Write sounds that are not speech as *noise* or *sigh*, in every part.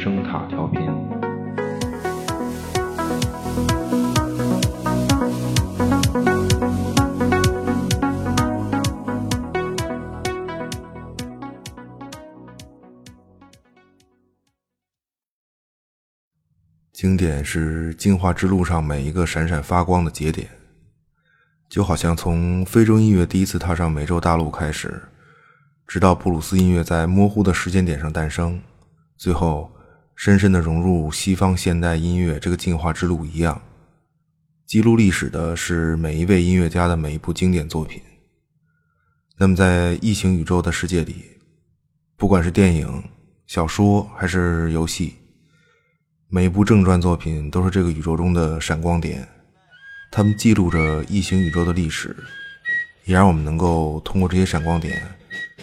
声塔调频。经典是进化之路上每一个闪闪发光的节点，就好像从非洲音乐第一次踏上美洲大陆开始，直到布鲁斯音乐在模糊的时间点上诞生，最后深深的融入西方现代音乐这个进化之路一样。记录历史的是每一位音乐家的每一部经典作品。那么，在异形宇宙的世界里，不管是电影、小说还是游戏。每一部正传作品都是这个宇宙中的闪光点，它们记录着异形宇宙的历史，也让我们能够通过这些闪光点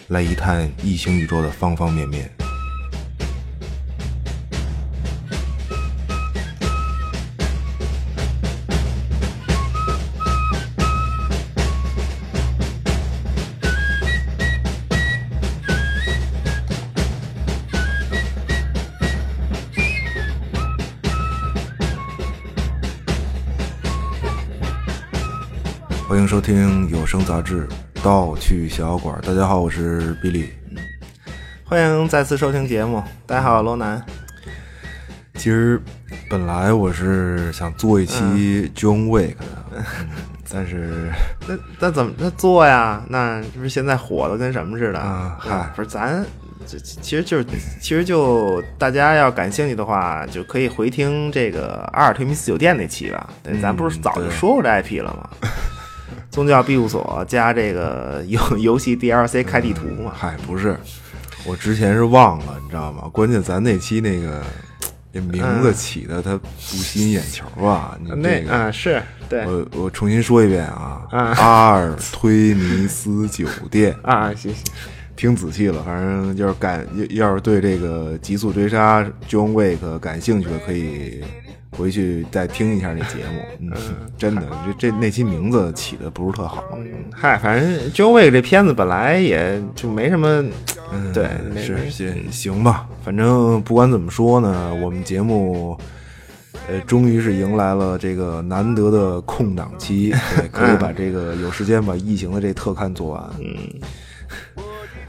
来一探异形宇宙的方方面面。听有声杂志《盗趣小馆》。大家好，我是比利。欢迎再次收听节目。大家好，罗南。其实本来我是想做一期 John Wick 的，嗯 *laughs* 但是那那怎么那做呀？那这不是现在火的跟什么似的啊嗨不是咱这其实就是其实就大家要感兴趣的话，就可以回听这个阿尔忒弥斯酒店那期吧。对，咱不是早就说过这 IP 了吗？*laughs* 宗教庇护所加这个游 *laughs* 游戏 DLC 开地图嘛。嗨，不是，我之前是忘了，你知道吗？关键咱那期那个这名字起的它不吸引眼球啊！你那这个啊是对我我重新说一遍啊，啊阿尔忒弥斯酒店，*laughs* 啊行行听仔细了，反正就是感要要是对这个极速追杀 John Wick 感兴趣的，可以回去再听一下那节目。*laughs* 嗯，真的，这这那期名字起的不是特好。嗨，反正 John Wick 这片子本来也就没什么，嗯 *tsk* 对，没是行行吧，反正不管怎么说呢，我们节目。呃，终于是迎来了这个难得的空档期，*laughs* 对，可以把这个有时间把异形的这特刊做完。嗯，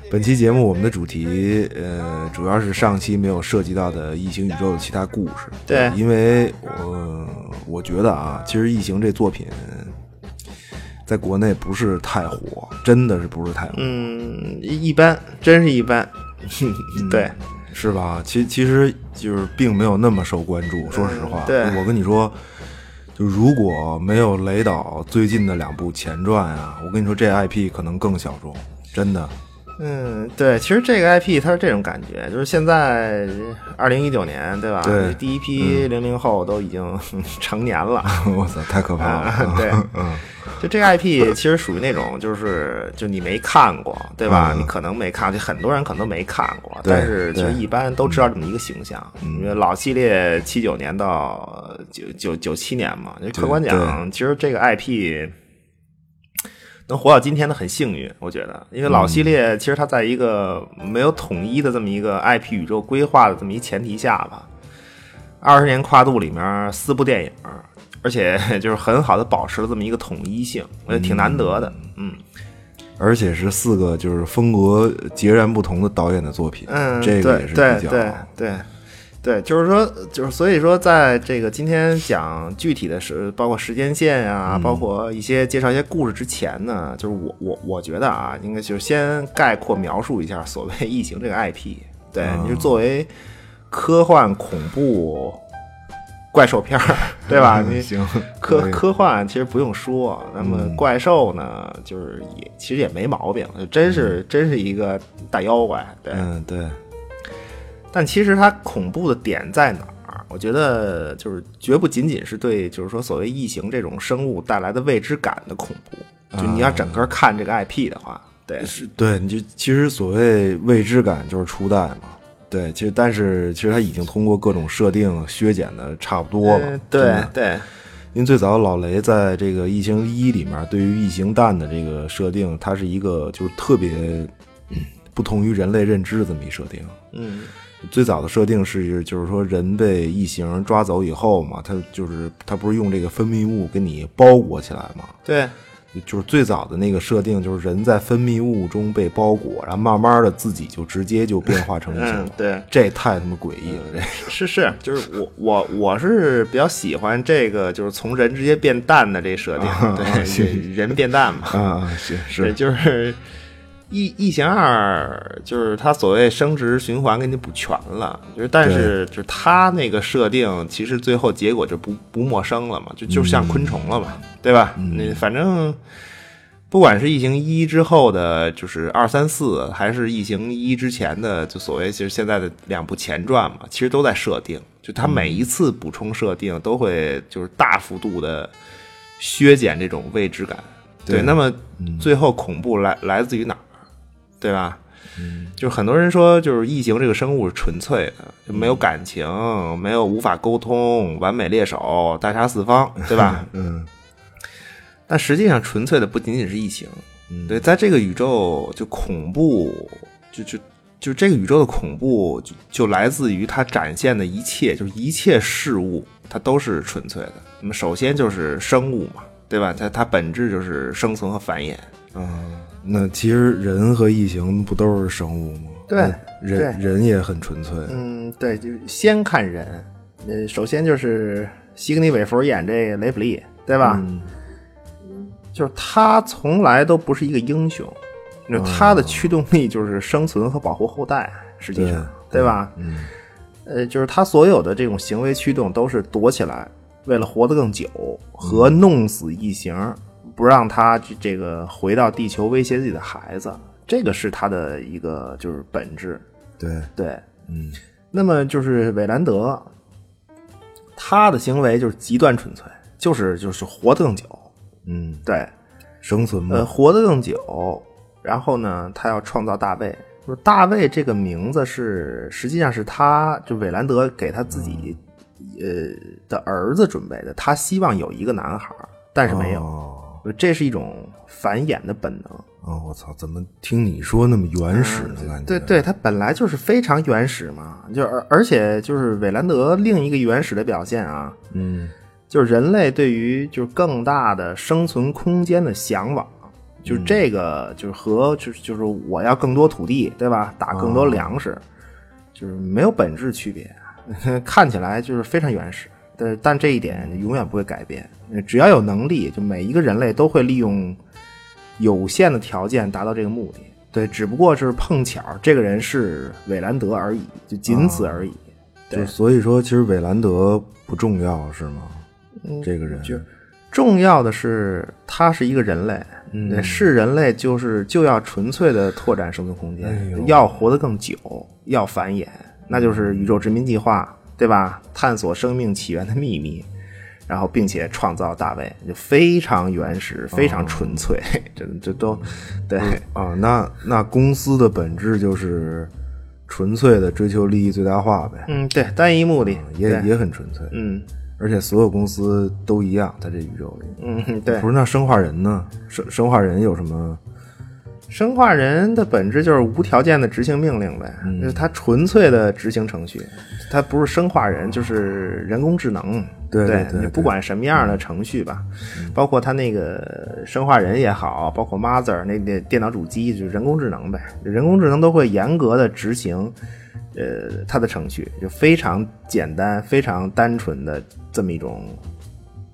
本期节目我们的主题，呃，主要是上期没有涉及到的异形宇宙的其他故事。对因为我我觉得啊，其实异形这作品在国内不是太火，真的是不是太火。嗯，一一般，真是一般。*laughs* 对，是吧？其其实就是并没有那么受关注。说实话，对我跟你说，就如果没有雷导最近的两部前传啊，我跟你说这 IP 可能更小众，真的。嗯，对，其实这个 IP 它是这种感觉，就是现在二零一九年，对吧？对第一批零零后都已经 *laughs* 成年了。*laughs* 我操，太可怕了！啊对嗯，就这个 IP 其实属于那种，就是就你没看过，对吧？嗯你可能没看，就很多人可能都没看过，对但是其实一般都知道这么一个形象。因为老系列七九年到九九九七年嘛，就客观讲，其实这个 IP 能活到今天的很幸运，我觉得，因为老系列其实它在一个没有统一的这么一个 IP 宇宙规划的这么一前提下吧，二十年跨度里面四部电影，而且 *laughs* 就是很好的保持了这么一个统一性，我觉得挺难得的。嗯而且是四个就是风格截然不同的导演的作品，嗯，这个也是比较对对对，就是说，就是所以说，在这个今天讲具体的时，包括时间线啊，嗯包括一些介绍一些故事之前呢，就是我我我觉得啊，应该就是先概括描述一下所谓 *laughs* 异形这个 IP。对，嗯你是作为科幻恐怖怪兽片儿，对吧？*laughs* 你嗯行 *laughs* 科科幻其实不用说，那么嗯怪兽呢，就是也其实也没毛病，就真是真是一个大妖怪。对，嗯对，但其实它恐怖的点在哪儿？我觉得就是绝不仅仅是对，就是说所谓异形这种生物带来的未知感的恐怖。就你要整个看这个 IP 的话，对，是对，你就其实所谓未知感就是初代嘛。对，其实但是其实它已经通过各种设定削减的差不多了。嗯对的对，因为最早老雷在这个《异形一》里面，对于异形蛋的这个设定，它是一个就是特别、嗯不同于人类认知的这么一设定。嗯最早的设定是，就是说人被异形抓走以后嘛，他就是他不是用这个分泌物给你包裹起来嘛？对，就是最早的那个设定，就是人在分泌物中被包裹，然后慢慢的自己就直接就变化成异形了。对，这太他妈诡异了，这是是，就是我我我是比较喜欢这个，就是从人直接变蛋的这设定，对，人变蛋嘛，啊，是是，就是。异异形二就是它所谓生殖循环给你补全了，就是但是就是它那个设定，其实最后结果就不不陌生了嘛，就就像昆虫了嘛，对吧？那反正不管是异形一之后的，就是二三四，还是异形一之前的，就所谓其实现在的两部前传嘛，其实都在设定，就它每一次补充设定都会就是大幅度的削减这种未知感。对，那么最后恐怖来来自于哪？对吧？嗯，就很多人说，就是异形这个生物是纯粹的，就没有感情，没有无法沟通，完美猎手，大杀四方，*laughs* 对吧？嗯。但实际上，纯粹的不仅仅是异形。对，在这个宇宙，就恐怖，就就就这个宇宙的恐怖，就就来自于它展现的一切，就是一切事物，它都是纯粹的。那么，首先就是生物嘛，对吧？它它本质就是生存和繁衍。嗯。那其实人和异形不都是生物吗？对，人人也很纯粹。嗯，对，就先看人。呃，首先就是西格尼韦弗演这雷普利，对吧？嗯，就是他从来都不是一个英雄，就他的驱动力就是生存和保护后代，实际上，对吧？嗯，呃，就是他所有的这种行为驱动都是躲起来，为了活得更久和弄死异形。不让他这个回到地球威胁自己的孩子，这个是他的一个就是本质。对对，嗯。那么就是韦兰德，他的行为就是极端纯粹，就是就是活得更久。嗯，对，生存呃，活得更久。然后呢，他要创造大卫。说大卫这个名字是实际上是他就韦兰德给他自己呃的儿子准备的，他希望有一个男孩，但是没有。这是一种繁衍的本能哦！我操，怎么听你说那么原始呢？感觉对对，它本来就是非常原始嘛，就而而且就是韦兰德另一个原始的表现啊，嗯，就是人类对于就是更大的生存空间的向往，就是这个就是和就是就是我要更多土地，对吧？打更多粮食，就是没有本质区别，*laughs* 看起来就是非常原始。但但这一点永远不会改变。只要有能力，就每一个人类都会利用有限的条件达到这个目的。对，只不过是碰巧这个人是韦兰德而已，就仅此而已。对所以说，其实韦兰德不重要，是吗？这个人就重要的是他是一个人类，嗯，是人类就是就要纯粹的拓展生存空间，要活得更久，要繁衍，那就是宇宙殖民计划。对吧？探索生命起源的秘密，然后并且创造大卫，就非常原始，非常纯粹。*laughs* 这这都对啊。那那公司的本质就是纯粹的追求利益最大化呗。嗯，对，单一目的也也很纯粹。嗯，而且所有公司都一样，在这宇宙里。嗯，对。不是那生化人呢？生生化人有什么？生化人的本质就是无条件的执行命令呗，就是他纯粹的执行程序，他不是生化人，就是人工智能。对对对，不管什么样的程序吧，包括他那个生化人也好，包括 Mother 那那电脑主机，就是人工智能呗，人工智能都会严格的执行，呃，它的程序就非常简单、非常单纯的这么一种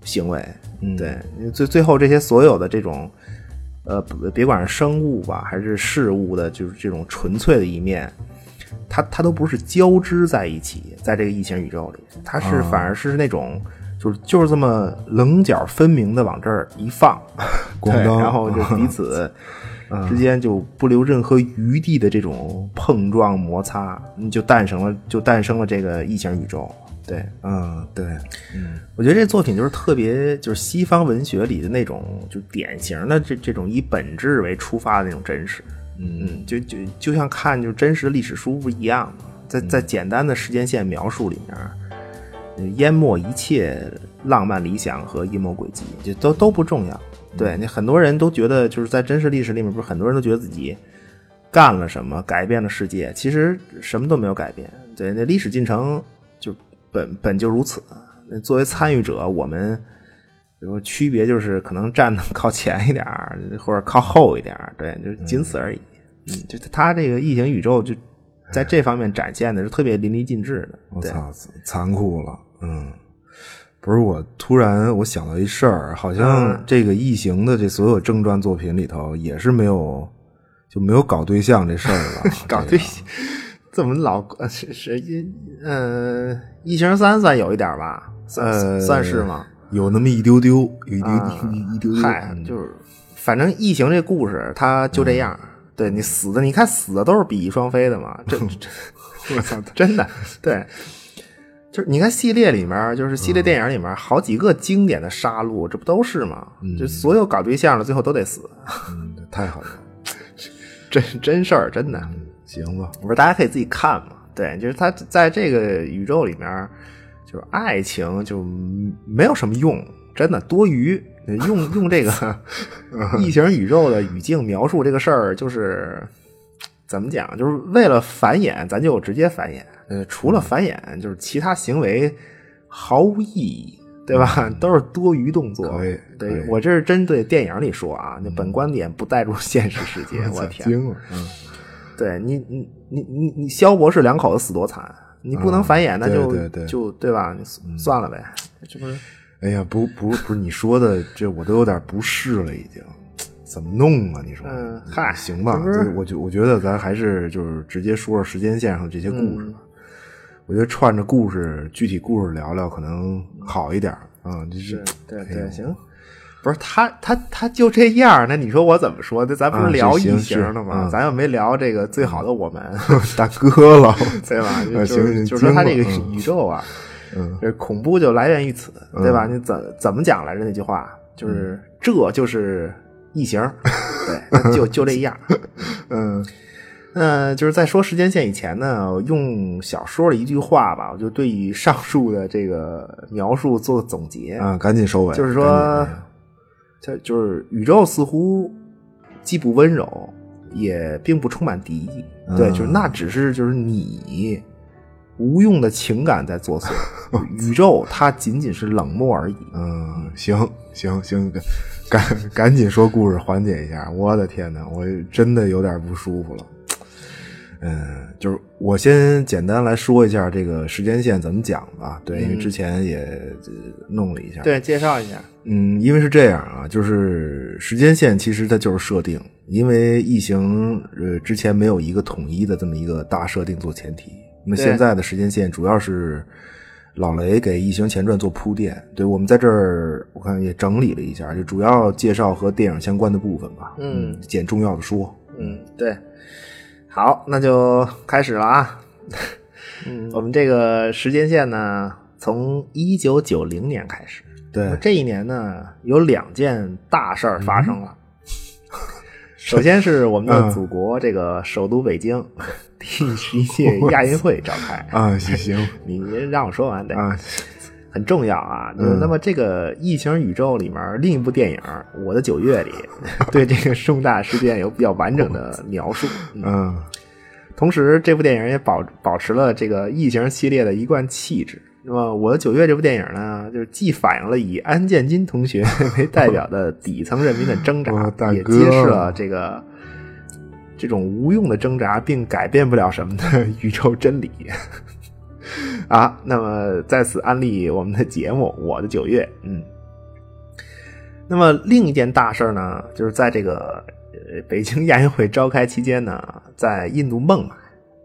行为。对，最最后这些所有的这种。呃，别管是生物吧，还是事物的，就是这种纯粹的一面，它它都不是交织在一起，在这个异形宇宙里，它是反而是那种，就是就是这么棱角分明的往这儿一放，*laughs* 对，然后就彼 *laughs* 此 *laughs* 之间就不留任何余地的这种碰撞摩擦，就诞生了，就诞生了这个异形宇宙。对，嗯，对，嗯，我觉得这作品就是特别，就是西方文学里的那种，就典型的这这种以本质为出发的那种真实，嗯，就就就像看就真实的历史书不一样吗？在在简单的时间线描述里面，淹没一切浪漫理想和阴谋诡计，就都都不重要。对那很多人都觉得，就是在真实历史里面，不是很多人都觉得自己干了什么，改变了世界，其实什么都没有改变。对，那历史进程就本本就如此。那作为参与者，我们比如区别就是可能站的靠前一点儿，或者靠后一点儿，对，就仅此而已。嗯，就他这个异形宇宙就在这方面展现的是特别淋漓尽致的。我操，残酷了。嗯，不是我突然我想到一事儿，好像这个异形的这所有正传作品里头也是没有就没有搞对象这事儿了。*laughs* 搞对象。怎么老是是一嗯，异形三算有一点吧，算算是吗？有那么一丢丢，有一丢一丢丢。嗨，就是反正异形这故事，它就这样。对你死的，你看死的都是比翼双飞的嘛，这 *laughs* 这我操，*laughs* 真的对。就是你看系列里面，就是系列电影里面好几个经典的杀戮，这不都是吗？就所有搞对象的最后都得死。嗯，太好了，*laughs* 真真事儿，真的。行吧，不是大家可以自己看嘛。对，就是他在这个宇宙里面，就是爱情就没有什么用，真的多余。用 *laughs* 用这个 *laughs* 异形宇宙的语境描述这个事儿，就是怎么讲？就是为了繁衍，咱就直接繁衍。呃，除了繁衍，就是其他行为毫无意义，对吧？*laughs* 都是多余动作。对我这是针对电影里说啊，那本观点不带入现实世界。我天，惊了，嗯。对你，你你你你，肖博士两口子死多惨，你不能繁衍，那就就对吧？你算了呗，这不是？哎呀，不不不是你说的，这我都有点不适了，已经怎么弄啊？你说？嗯，嗨，行吧，我觉我觉得咱还是就是直接说说时间线上的这些故事吧。我觉得串着故事，具体故事聊聊可能好一点啊。就是对对，行。不是他，他他就这样。那你说我怎么说？那咱不是聊异形的吗？咱又没聊这个最好的我们 *laughs* 大哥了，*laughs* 对吧？*laughs* 就是，就说他这个宇宙啊，这恐怖就来源于此，对吧？你怎怎么讲来着？那句话就是这就是异形，对，就就这样。嗯，那就是在说时间线以前呢，用小说的一句话吧，我就对于上述的这个描述做个总结啊，赶紧收尾，就是说。它就是宇宙似乎既不温柔，也并不充满敌意。对，就是那只是就是你无用的情感在作祟。*laughs* 宇宙它仅仅是冷漠而已。嗯，行行行，赶赶紧说故事缓解一下。我的天哪，我真的有点不舒服了。嗯，就是我先简单来说一下这个时间线怎么讲吧。对，因为之前也弄了一下。对，介绍一下。嗯，因为是这样啊，就是时间线其实它就是设定，因为异形呃之前没有一个统一的这么一个大设定做前提。那么现在的时间线主要是老雷给《异形前传》做铺垫。对我们在这儿我看也整理了一下，就主要介绍和电影相关的部分吧。嗯，捡重要的说。嗯，对。好，那就开始了啊！*laughs* 我们这个时间线呢，从一九九零年开始。对，这一年呢，有两件大事儿发生了。*laughs* 首先是我们的祖国这个首都北京 *laughs* 第十一届亚运会召开啊，行行，你让我说完得啊。很重要啊！那么这个异形宇宙里面另一部电影《我的九月》里，*laughs* 对这个重大事件有比较完整的描述。嗯，同时这部电影也保保持了这个异形系列的一贯气质。那么《我的九月》这部电影呢，就是既反映了以安建金同学为代表的底层人民的挣扎，*laughs* 也揭示了这个这种无用的挣扎并改变不了什么的 *laughs* 宇宙真理。啊，那么在此安利我们的节目《我的九月》。嗯，那么另一件大事呢，就是在这个呃北京亚运会召开期间呢，在印度孟买，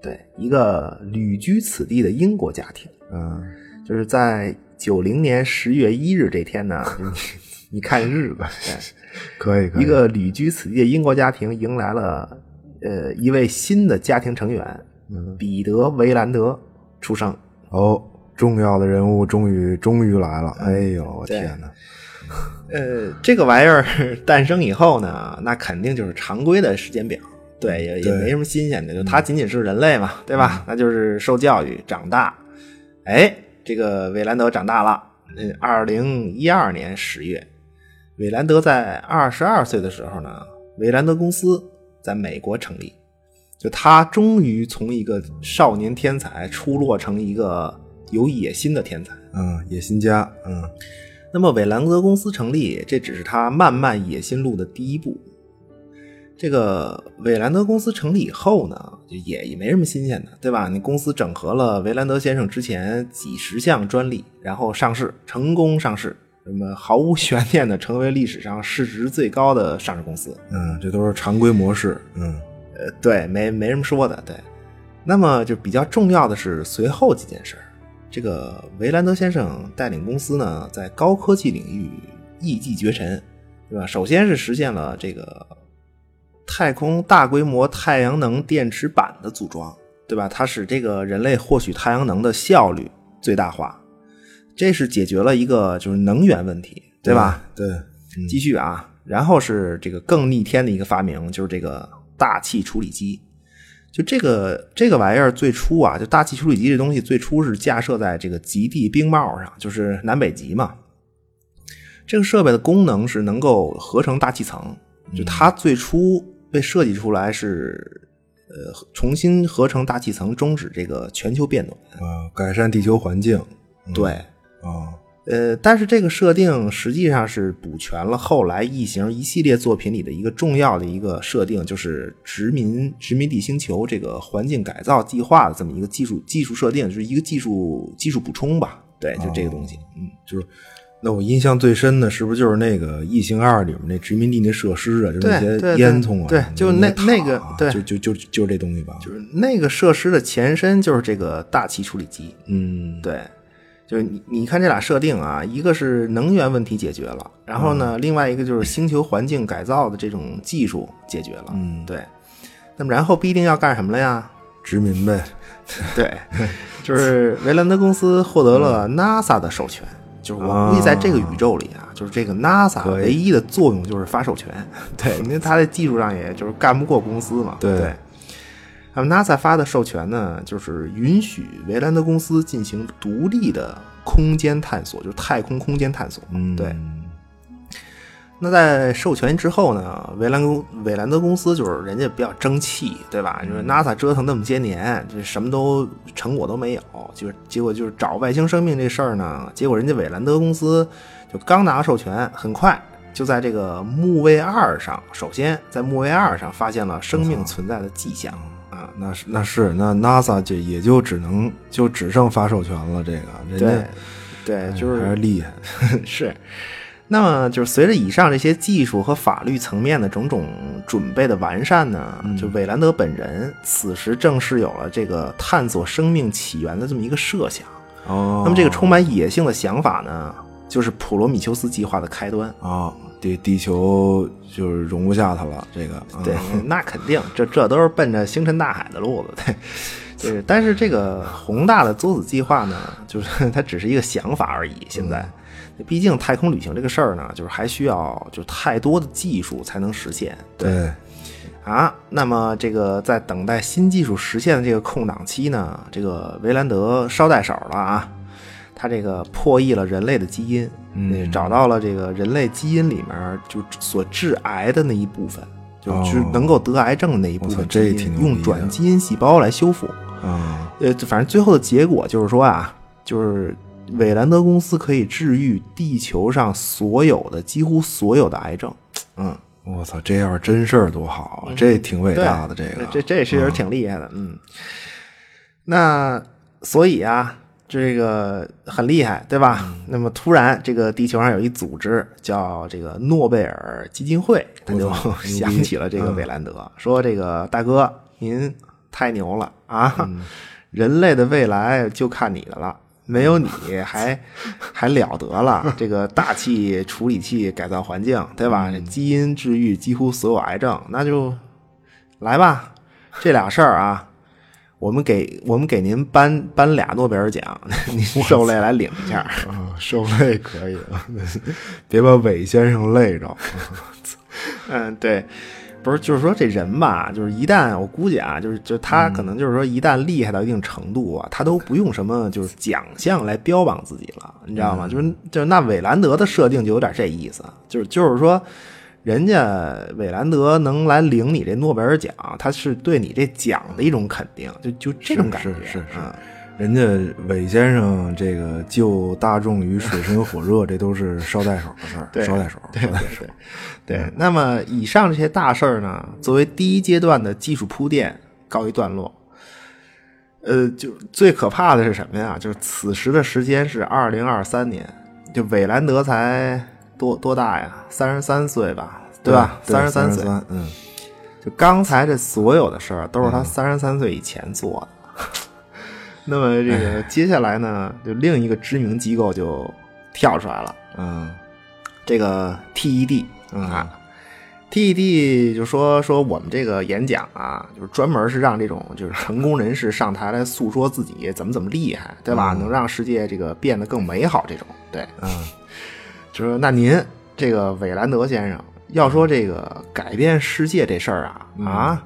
对一个旅居此地的英国家庭，嗯，就是在九零年十月一日这天呢，*laughs* 你看日子，*laughs* 可以，一个旅居此地的英国家庭迎来了呃一位新的家庭成员，彼得·维兰德。出生哦，重要的人物终于终于来了！哎呦，我天哪！*laughs* 呃，这个玩意儿 *laughs* 诞生以后呢，那肯定就是常规的时间表，对，也也没什么新鲜的，就他仅仅是人类嘛，对吧？那就是受教育长大。哎，这个韦兰德长大了。嗯，二零一二年十月，韦兰德在二十二岁的时候呢，韦兰德公司在美国成立。就他终于从一个少年天才出落成一个有野心的天才。嗯，野心家。嗯，那么韦兰德公司成立，这只是他漫漫野心路的第一步。这个韦兰德公司成立以后呢，就也也没什么新鲜的，对吧？你公司整合了韦兰德先生之前几十项专利，然后上市，成功上市，那么毫无悬念的成为历史上市值最高的上市公司。嗯，这都是常规模式。嗯，呃，对，没没什么说的。对，那么就比较重要的是随后几件事儿。这个维兰德先生带领公司呢，在高科技领域一骑绝尘，对吧？首先是实现了这个。太空大规模太阳能电池板的组装，对吧？它使这个人类获取太阳能的效率最大化，这是解决了一个就是能源问题，对吧？对，继续啊，然后是这个更逆天的一个发明，就是这个大气处理机。就这个这个玩意儿最初啊，就大气处理机这东西最初是架设在这个极地冰帽上，就是南北极嘛。这个设备的功能是能够合成大气层，就它最初。被设计出来是，呃，重新合成大气层，终止这个全球变暖啊，改善地球环境。对，啊，呃，但是这个设定实际上是补全了后来异形一系列作品里的一个重要的一个设定，就是殖民殖民地星球这个环境改造计划的这么一个技术技术设定，就是一个技术技术补充吧。对，就这个东西，嗯，就是。那我印象最深的是不是就是那个《异形二》里面那殖民地那设施啊，就那些烟囱啊，对，就那那个，对，就就就就这东西吧，就是那个设施的前身就是这个大气处理机，嗯，对，就是你你看这俩设定啊，一个是能源问题解决了，然后呢，另外一个就是星球环境改造的这种技术解决了，嗯，对，那么然后必定要干什么了呀？殖民呗，*laughs* 对，就是维兰德公司获得了 NASA 的授权。就是我估计在这个宇宙里啊，就是这个 NASA 唯一的作用就是发授权，*laughs* 对，因为它在技术上也就是干不过公司嘛。对，那么 NASA 发的授权呢，就是允许维兰德公司进行独立的空间探索，就是太空空间探索。嗯，对。那在授权之后呢，维兰公韦兰德公司就是人家比较争气，对吧？就是 NASA 折腾那么些年，这什么都成果都没有，就是结果就是找外星生命这事儿呢，结果人家维兰德公司就刚拿授权，很快就在这个木卫二上，首先在木卫二上发现了生命存在的迹象啊，那是那是那 NASA 就也就只能就只剩发授权了，这个人家对就是还是厉害，*laughs* 是。那么，就是随着以上这些技术和法律层面的种种准备的完善呢，就韦兰德本人此时正是有了这个探索生命起源的这么一个设想。哦，那么这个充满野性的想法呢，就是普罗米修斯计划的开端啊！地地球就是容不下它了，这个对，那肯定，这这都是奔着星辰大海的路子，*laughs* 对。就是，但是这个宏大的作子计划呢，就是 *laughs* 它只是一个想法而已。现在。毕竟太空旅行这个事儿呢，就是还需要就太多的技术才能实现。对，啊，那么这个在等待新技术实现的这个空档期呢，这个维兰德捎带手了啊，他这个破译了人类的基因，嗯，找到了这个人类基因里面就所致癌的那一部分，就是能够得癌症的那一部分，这挺用转基因细胞来修复。啊，呃，反正最后的结果就是说啊，就是。韦兰德公司可以治愈地球上所有的几乎所有的癌症，嗯，我操，这要是真事儿多好，这挺伟大的，这个，这这也是挺厉害的，嗯。那所以啊，这个很厉害，对吧？那么突然，这个地球上有一组织叫这个诺贝尔基金会，他就想起了这个韦兰德，说：“这个大哥，您太牛了啊！人类的未来就看你的了。”没有你还 *laughs* 还了得了？这个大气处理器改造环境，对吧？基因治愈几乎所有癌症，那就来吧。这俩事儿啊，我们给我们给您颁颁俩诺贝尔奖，*laughs* 您受累来领一下啊。受累可以，*laughs* 别把韦先生累着。*laughs* 嗯，对。不是，就是说这人吧，就是一旦我估计啊，就是就他可能就是说一旦厉害到一定程度啊，他都不用什么就是奖项来标榜自己了，你知道吗？就是就是那韦兰德的设定就有点这意思，就是就是说人家韦兰德能来领你这诺贝尔奖，他是对你这奖的一种肯定，就就这种感觉。是是是嗯人家韦先生这个救大众于水深火热，这都是捎带手的事儿，*laughs* 对捎带手，对捎带对手。对对。那么以上这些大事儿呢，作为第一阶段的技术铺垫告一段落。呃，就最可怕的是什么呀？就是此时的时间是二零二三年，就韦兰德才多多大呀？三十三岁吧，对吧？三十三岁，嗯，就刚才这所有的事儿都是他三十三岁以前做的。*laughs* 那么这个接下来呢，就另一个知名机构就跳出来了，嗯这个 TED 嗯啊，TED 就说说我们这个演讲啊，就是专门是让这种就是成功人士上台来诉说自己怎么怎么厉害，对吧？能让世界这个变得更美好，这种对。嗯就说那您这个韦兰德先生要说这个改变世界这事儿啊、啊，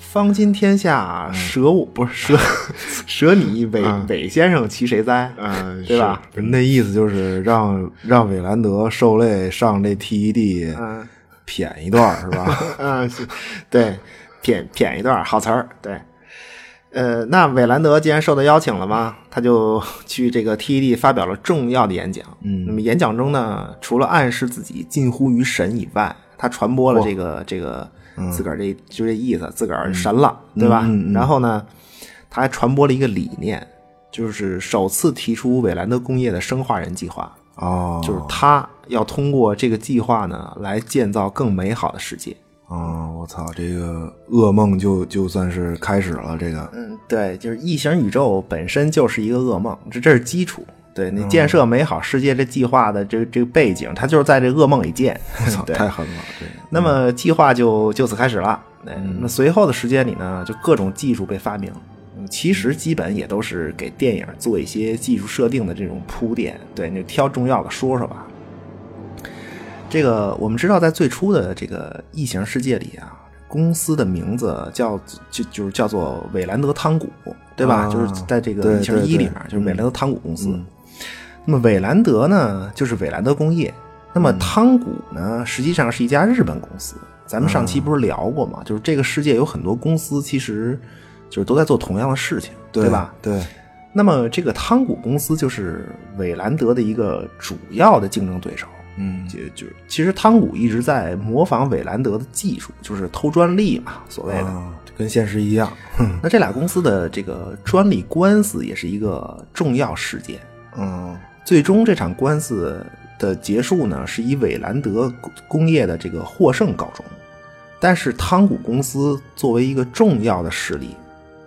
方今天下舍我、不是舍舍 *laughs* 你韦、韦先生其谁哉？嗯，对吧？那意思就是让让韦兰德受累上这 TED 嗯 *laughs* 谝一段是吧？*laughs* 嗯，对，谝谝一段好词儿，对。呃，那韦兰德既然受到邀请了嘛，他就 *laughs* 去这个 TED 发表了重要的演讲。嗯那么演讲中呢，除了暗示自己近乎于神以外，他传播了这个这个自个儿这就这意思，自个儿神了，对吧？然后呢，他还传播了一个理念，就是首次提出韦兰德工业的生化人计划，哦，就是他要通过这个计划呢，来建造更美好的世界。哦，我操，这个噩梦就就算是开始了，这个嗯，对，就是异形宇宙本身就是一个噩梦，这这是基础。对你建设美好世界这计划的这这个背景，它就是在这噩梦里建。*laughs* 我操，对太狠了，对那么计划就就此开始了。对，那随后的时间里呢，就各种技术被发明，嗯其实基本也都是给电影做一些技术设定的这种铺垫。对，你就挑重要的说说吧。这个我们知道，在最初的这个异形世界里啊，公司的名字叫就就是叫做韦兰德汤谷，对吧？啊就是在这个对异形一里面，就是韦兰德汤谷公司。嗯那么韦兰德呢，就是韦兰德工业。那么汤谷呢，实际上是一家日本公司。咱们上期不是聊过吗？就是这个世界有很多公司，其实就是都在做同样的事情，对吧？？对，那么这个汤谷公司就是韦兰德的一个主要的竞争对手。嗯就就是其实汤谷一直在模仿韦兰德的技术，就是偷专利嘛，所谓的。啊，跟现实一样，那这俩公司的这个专利官司也是一个重要事件。嗯最终这场官司的结束呢，是以韦兰德工业的这个获胜告终。但是汤谷公司作为一个重要的势力，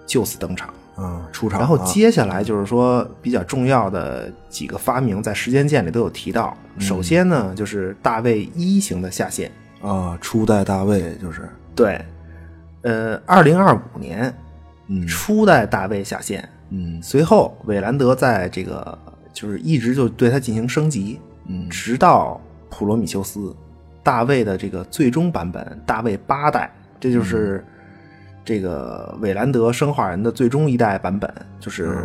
就此登场。嗯，出场，然后接下来就是说比较重要的几个发明，在时间线里都有提到。首先呢，就是大卫一型的下线。啊，初代大卫就是，对，呃，二零二五年嗯。初代大卫下线，嗯。随后韦兰德在这个就是一直就对它进行升级，嗯。直到普罗米修斯，大卫的这个最终版本，大卫八代，这就是这个韦兰德生化人的最终一代版本，就是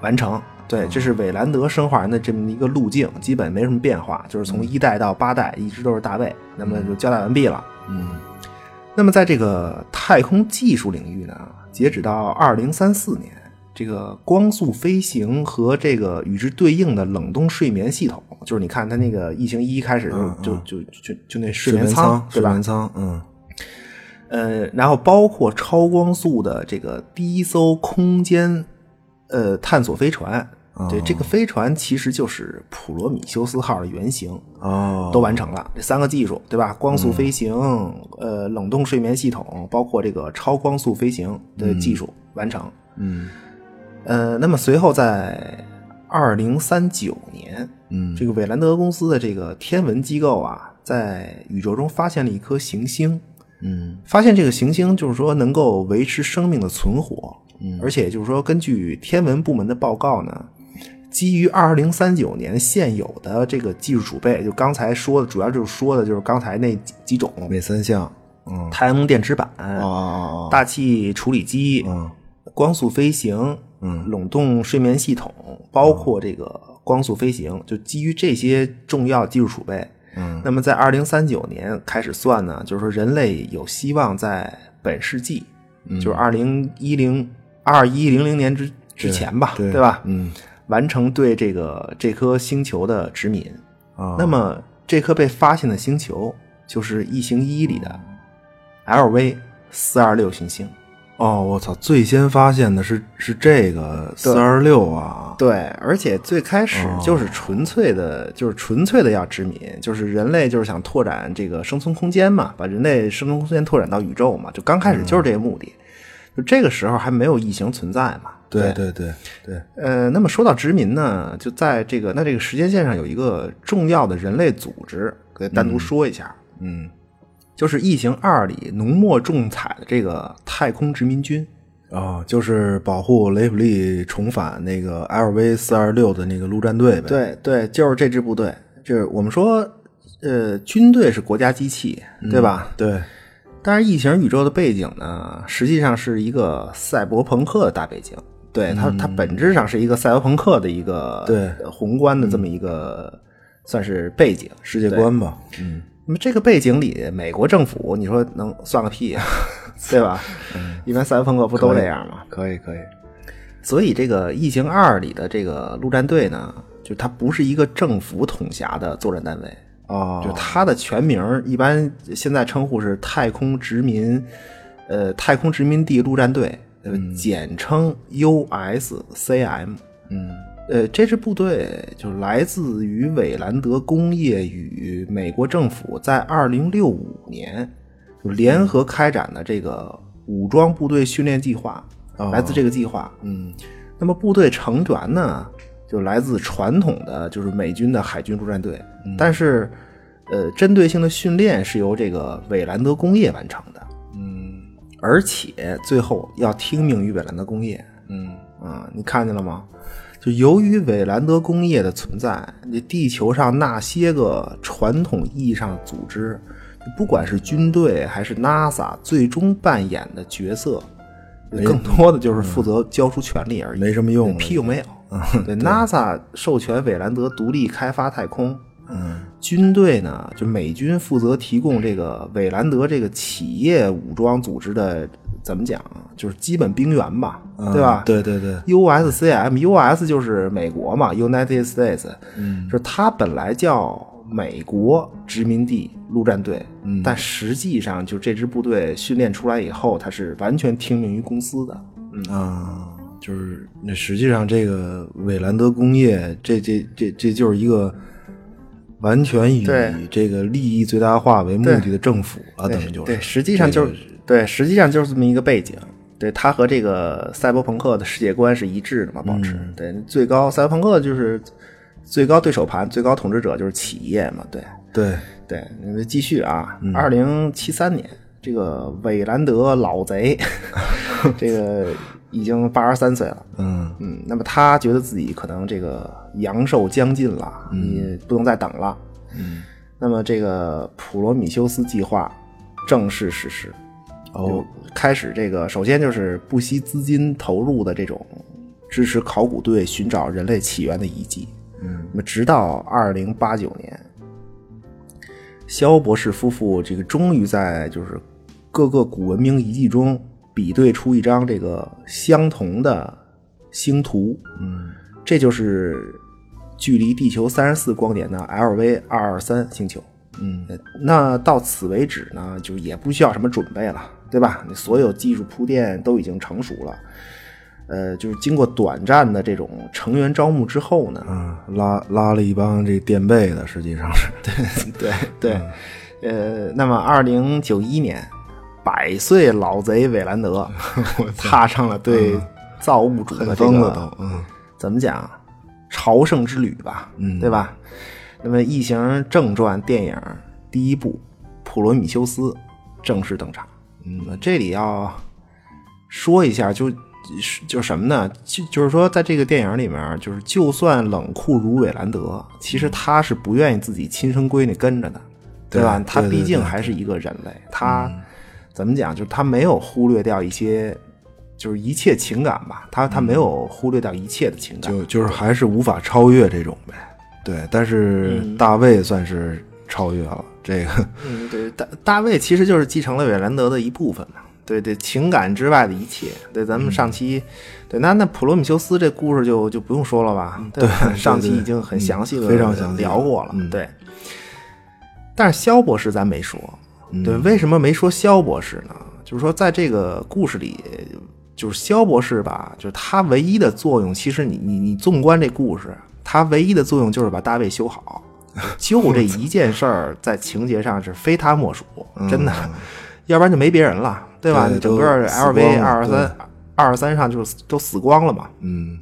完成。对，这是韦兰德生化人的这么一个路径，基本没什么变化，就是从一代到八代一直都是大卫，那么就交代完毕了。嗯那么在这个太空技术领域呢，截止到二零三四年，这个光速飞行和这个与之对应的冷冻睡眠系统，就是你看它那个异形一开始就、嗯就就就就那睡睡眠舱舱，对吧睡眠？舱，嗯呃，然后包括超光速的这个第一艘空间呃探索飞船，对，这个飞船其实就是普罗米修斯号的原型。哦，都完成了这三个技术，对吧？光速飞行，呃，冷冻睡眠系统，包括这个超光速飞行的技术完成。嗯呃，那么随后在二零三九年，嗯这个韦兰德公司的这个天文机构啊，在宇宙中发现了一颗行星，嗯。发现这个行星就是说能够维持生命的存活，嗯，而且就是说根据天文部门的报告呢，基于二零三九年现有的这个技术储备，就刚才说的，主要就是说的就是刚才那几几种哪三项？嗯。太阳能电池板、哦哦。大气处理机、嗯。光速飞行、嗯。冷冻睡眠系统，包括这个光速飞行，就基于这些重要技术储备，嗯，那么在二零三九年开始算呢，就是说人类有希望在本世纪，就是二零一零二一零零年之之前吧，对吧？嗯完成对这个这颗星球的殖民。啊，那么这颗被发现的星球就是异形一里的 LV 四二六行星。哦，我操，最先发现的是是这个四二六啊，对，而且最开始哦。就是纯粹的，就是纯粹的要殖民，就是人类就是想拓展这个生存空间嘛，把人类生存空间拓展到宇宙嘛，就刚开始就是这个目的。就这个时候还没有异形存在嘛。对对。对对，呃，那么说到殖民呢，就在这个那这个时间线上有一个重要的人类组织，给单独说一下，嗯就是《异形二》里浓墨重彩的这个太空殖民军。哦，就是保护雷普利重返那个 LV 四二六的那个陆战队呗，对对，就是这支部队。就是我们说，呃，军队是国家机器，对吧？对，但是异形宇宙的背景呢，实际上是一个赛博朋克的大背景。对它，它本质上是一个赛博朋克的一个对呃宏观的这么一个算是背景世界观吧，嗯那么这个背景里，美国政府你说能算个屁呀、对吧？一般三风格不都这样吗？可以可以，所以这个《异形二》里的这个陆战队呢，就它不是一个政府统辖的作战单位，哦，就它的全名一般现在称呼是太空殖民，呃，太空殖民地陆战队，呃，简称 USCM。嗯呃，这支部队就来自于韦兰德工业与美国政府在二零六五年就联合开展的这个武装部队训练计划，哦来自这个计划。嗯那么部队成员呢，就来自传统的就是美军的海军陆战队，但是，呃，针对性的训练是由这个韦兰德工业完成的，嗯而且最后要听命于韦兰德工业。嗯啊，你看见了吗？就由于韦兰德工业的存在，那地球上那些个传统意义上的组织，不管是军队还是 NASA，最终扮演的角色，更多的就是负责交出权力而已，没什么用屁用没有。对 *laughs* NASA 授权韦兰德独立开发太空，嗯军队呢，就美军负责提供这个韦兰德这个企业武装组织的怎么讲啊，就是基本兵源吧，对吧？对对对，USCM，US 就是美国嘛，United States，嗯，就是它本来叫美国殖民地陆战队，嗯，但实际上就这支部队训练出来以后，它是完全听命于公司的，嗯。啊，就是那实际上这个韦兰德工业，这这这这就是一个完全以这个利益最大化为目的的政府啊，等于就是对，实际上就是这个对，实际上就是这么一个背景。对，它和这个赛博朋克的世界观是一致的嘛，保持、对最高赛博朋克就是最高对手盘、最高统治者就是企业嘛，对。对。对。那么继续啊，二零七三年，这个韦兰德老贼，*laughs* 这个已经八十三岁了，嗯。嗯，那么他觉得自己可能这个阳寿将近了，你不能再等了。嗯，那么这个普罗米修斯计划正式实施，哦，开始这个首先就是不惜资金投入的这种支持考古队寻找人类起源的遗迹。嗯，那么直到二零八九年，肖博士夫妇这个终于在就是各个古文明遗迹中比对出一张这个相同的星图。嗯这就是距离地球三十四光年的 LV 二二三星球。嗯呃那到此为止呢，就也不需要什么准备了，对吧？你所有技术铺垫都已经成熟了。呃，就是经过短暂的这种成员招募之后呢，啊，拉拉了一帮这垫背的，实际上是 *laughs* 对对对，呃，那么二零九一年，百岁老贼韦兰德 *laughs* 踏上了对造物主的这个怎么讲朝圣之旅吧，嗯对吧？那么《异形》正传电影第一部《普罗米修斯》正式登场。嗯，这里要说一下，就就什么呢？就就是说，在这个电影里面，就是就算冷酷如韦兰德，其实他是不愿意自己亲生闺女跟着的，对吧？对他毕竟还是一个人类，他怎么讲？就是他没有忽略掉一些，就是一切情感吧。他他没有忽略掉一切的情感。就就是还是无法超越这种呗。对，但是大卫算是超越了这个。嗯，对，大大卫其实就是继承了韦兰德的一部分嘛。对对，情感之外的一切。对，咱们上期，对，那那普罗米修斯这故事就就不用说了吧？对，上期已经很详细的非常详细聊过了。对。但是肖博士咱没说，对，为什么没说肖博士呢？就是说，在这个故事里，就是肖博士吧，就是他唯一的作用，其实你你你纵观这故事，他唯一的作用就是把大卫修好，*laughs* 就这一件事儿，在情节上是非他莫属，真的，要不然就没别人了。对吧？整个 LV 二二三二二三上就都死光了嘛。嗯，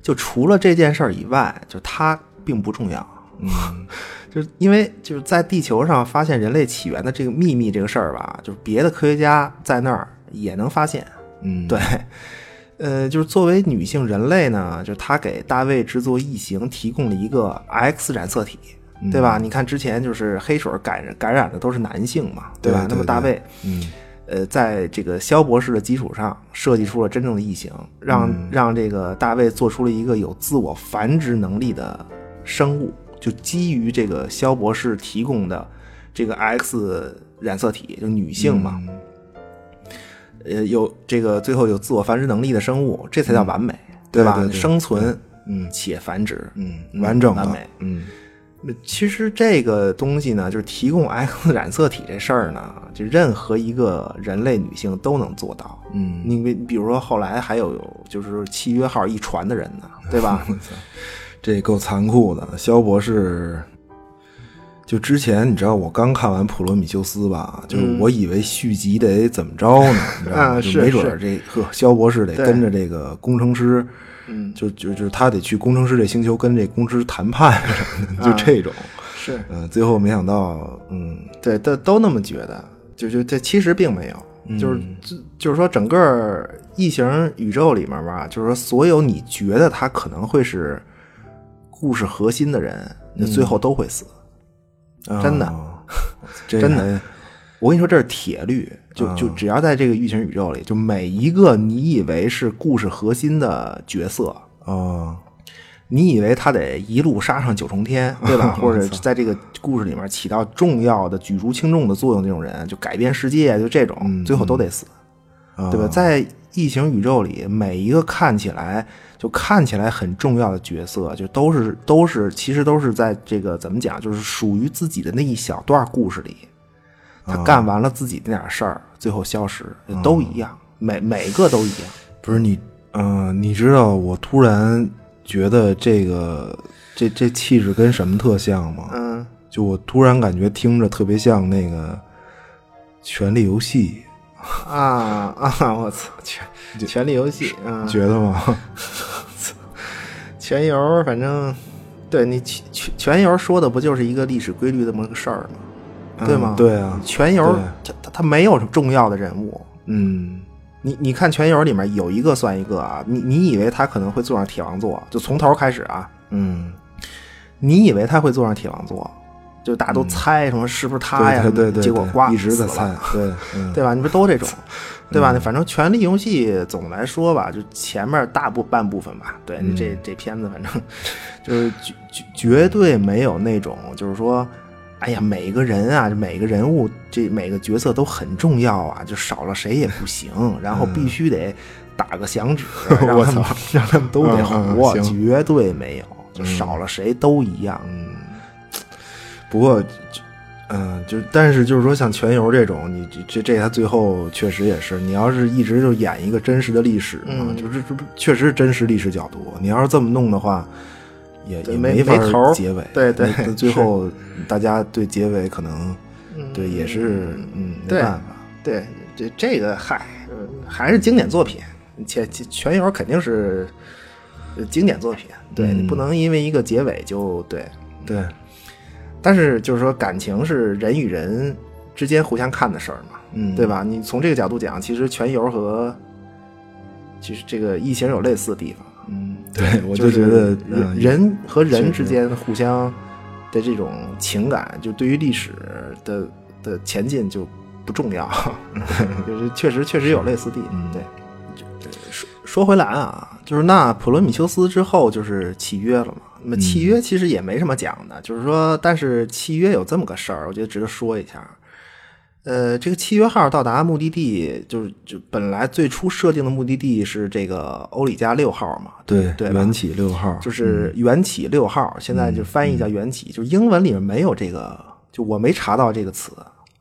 就除了这件事儿以外，就他并不重要。嗯，*laughs* 就是因为就是在地球上发现人类起源的这个秘密这个事儿吧，就是别的科学家在那儿也能发现。嗯，对，呃，就是作为女性人类呢，就是她给大卫制作异形提供了一个 X 染色体。对吧？你看之前就是黑水感染感染的都是男性嘛，对吧？那么大卫，嗯。呃，在这个肖博士的基础上，设计出了真正的异形，让让这个大卫做出了一个有自我繁殖能力的生物，就基于这个肖博士提供的这个 X 染色体，就女性嘛，呃，有这个最后有自我繁殖能力的生物，这才叫完美，对吧？生存，嗯，且繁殖，嗯，完整完美，嗯。那其实这个东西呢，就是提供 X 染色体这事儿呢，就任何一个人类女性都能做到。嗯，你比比如说后来还有就是契约号一传的人呢，对吧？*laughs* 这够残酷的。肖博士，就之前你知道我刚看完《普罗米修斯》吧，就是我以为续集得怎么着呢？你知道吗？就没准这呵，肖博士得跟着这个工程师。嗯，就就就他得去工程师这星球跟这工程师谈判就这种。是，嗯，最后没想到，嗯，对，都都那么觉得，就就这其实并没有，就是就就是说整个异形宇宙里面吧，就是说所有你觉得他可能会是故事核心的人，那最后都会死，真的，*laughs* 真的。我跟你说，这是铁律，就就只要在这个异形宇宙里，就每一个你以为是故事核心的角色啊，你以为他得一路杀上九重天，对吧？*laughs* 或者在这个故事里面起到重要的举足轻重的作用，这种人就改变世界，就这种，最后都得死，对吧？在异形宇宙里，每一个看起来就看起来很重要的角色，就都是都是其实都是在这个怎么讲，就是属于自己的那一小段故事里。他干完了自己那点事儿，最后消失，都一样，每每个都一样。不是你，嗯，你知道我突然觉得这个这这气质跟什么特像吗？嗯，就我突然感觉听着特别像那个《权力游戏》啊啊！我操，权权力游戏，觉得吗？全游，反正对你全全全游说的不就是一个历史规律这么个事儿吗？对吗？对啊，全游他他他没有什么重要的人物。嗯，你你看全游里面有一个算一个啊。你你以为他可能会坐上铁王座，就从头开始啊。嗯，你以为他会坐上铁王座，就大家都猜什么是不是他呀？对对对，结果呱一直在猜，对 *laughs* 对吧？你不都这种，*laughs* 对吧？反正权力游戏总的来说吧，就前面大部半部分吧。对，这这片子反正 *laughs* 就是绝绝绝对没有那种就是说。哎呀，每个人啊，每个人物，这每个角色都很重要啊，就少了谁也不行，然后必须得打个响指，*laughs* 让他们 *laughs* 让他们都得活，绝对没有，就少了谁都一样。嗯，不过，嗯，就但是就是说，像全游这种，你这这他最后确实也是，你要是一直就演一个真实的历史嘛，就是这确实是真实历史角度，你要是这么弄的话。也也没法头结尾，对对，最后大家对结尾可能，对也是嗯没办法，对这这个嗨，还是经典作品，且全游肯定是经典作品，对你不能因为一个结尾就对。对，但是就是说感情是人与人之间互相看的事儿嘛，嗯，对吧？你从这个角度讲，其实全游和其实这个异形有类似的地方。嗯，对，我就觉得人和人之间互相的这种情感，就对于历史的的前进就不重要，*laughs* 就是确实确实有类似地。对，说说回来啊，就是那普罗米修斯之后就是契约了嘛？那么契约其实也没什么讲的，就是说，但是契约有这么个事儿，我觉得值得说一下。呃，这个契约号到达目的地，就是就本来最初设定的目的地是这个欧里加六号嘛，对对，缘起六号就是缘起六号，现在就翻译叫缘起，就是英文里面没有这个，就我没查到这个词，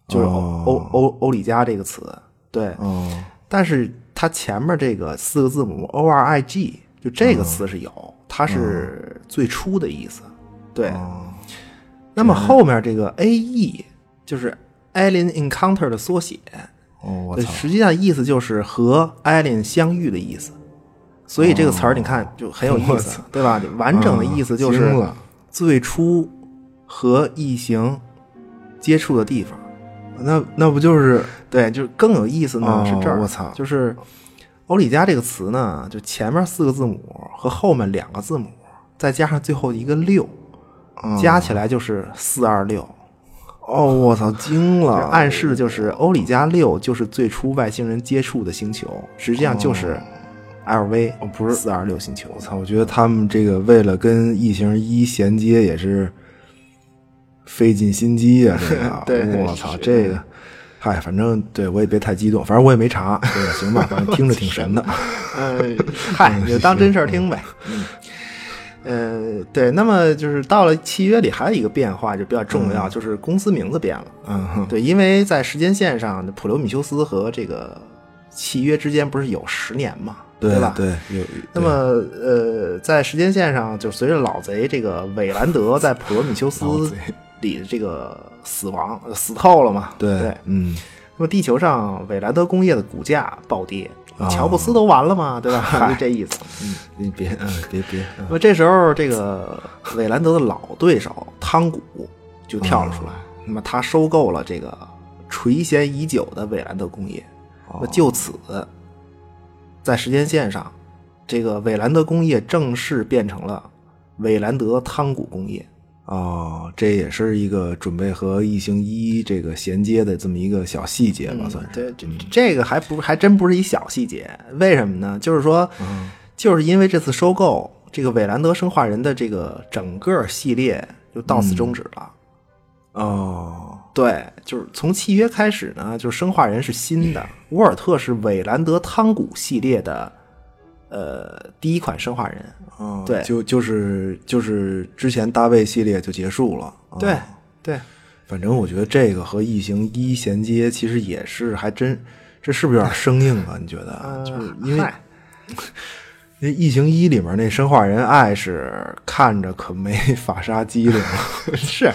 就是欧欧欧欧里加这个词，对，哦，但是它前面这个四个字母 O R I G，就这个词是有，它是最初的意思，对。那么后面这个 A E 就是。Alien Encounter 的缩写，哦，我操，实际上意思就是和 Alien 相遇的意思，所以这个词儿你看就很有意思，对吧？完整的意思就是最初和异形接触的地方。那那不就是对？就是更有意思呢，是这儿。我操，就是欧里加这个词呢，就前面四个字母和后面两个字母，再加上最后一个六，加起来就是四二六。哦，我操，惊了！暗示的就是欧里加六就是最初外星人接触的星球，实际上就是 L V，不是四二六星球。我操，我觉得他们这个为了跟异形一衔接也是费尽心机啊！这个，*laughs* 对，我操，这个，嗨，反正对我也别太激动，反正我也没查，对行吧？反正听着挺神的。*laughs* 嗯，*laughs* 嗨，就当真事儿听呗。嗯。呃，对，那么就是到了契约里还有一个变化就比较重要，就是公司名字变了。嗯，对，因为在时间线上，普罗米修斯和这个契约之间不是有十年嘛，对吧？对，有。那么，呃，在时间线上，就随着老贼这个韦兰德在普罗米修斯里的这个死亡死透了嘛？对，嗯。那么地球上韦兰德工业的股价暴跌。乔布斯都完了嘛，对吧？就这意思。嗯，*laughs* 你别，嗯，别别。那么这时候，这个韦兰德的老对手汤谷就跳了出来。那么他收购了这个垂涎已久的韦兰德工业。那就此，在时间线上，这个韦兰德工业正式变成了韦兰德汤谷工业。哦，这也是一个准备和异形一这个衔接的这么一个小细节吧，算是。对，这这个还不还真不是一小细节。为什么呢？就是说，就是因为这次收购，这个韦兰德生化人的这个整个系列就到此终止了。哦，对，就是从契约开始呢，就是生化人是新的，沃尔特是韦兰德汤谷系列的。呃，第一款生化人，嗯，对，就就是就是之前大卫系列就结束了，对对，反正我觉得这个和异形一衔接，其实也是还真，这是不是有点生硬啊？你觉得？就是因为那异形一里面那生化人爱是看着可没 *laughs* 法杀机灵，*laughs* 是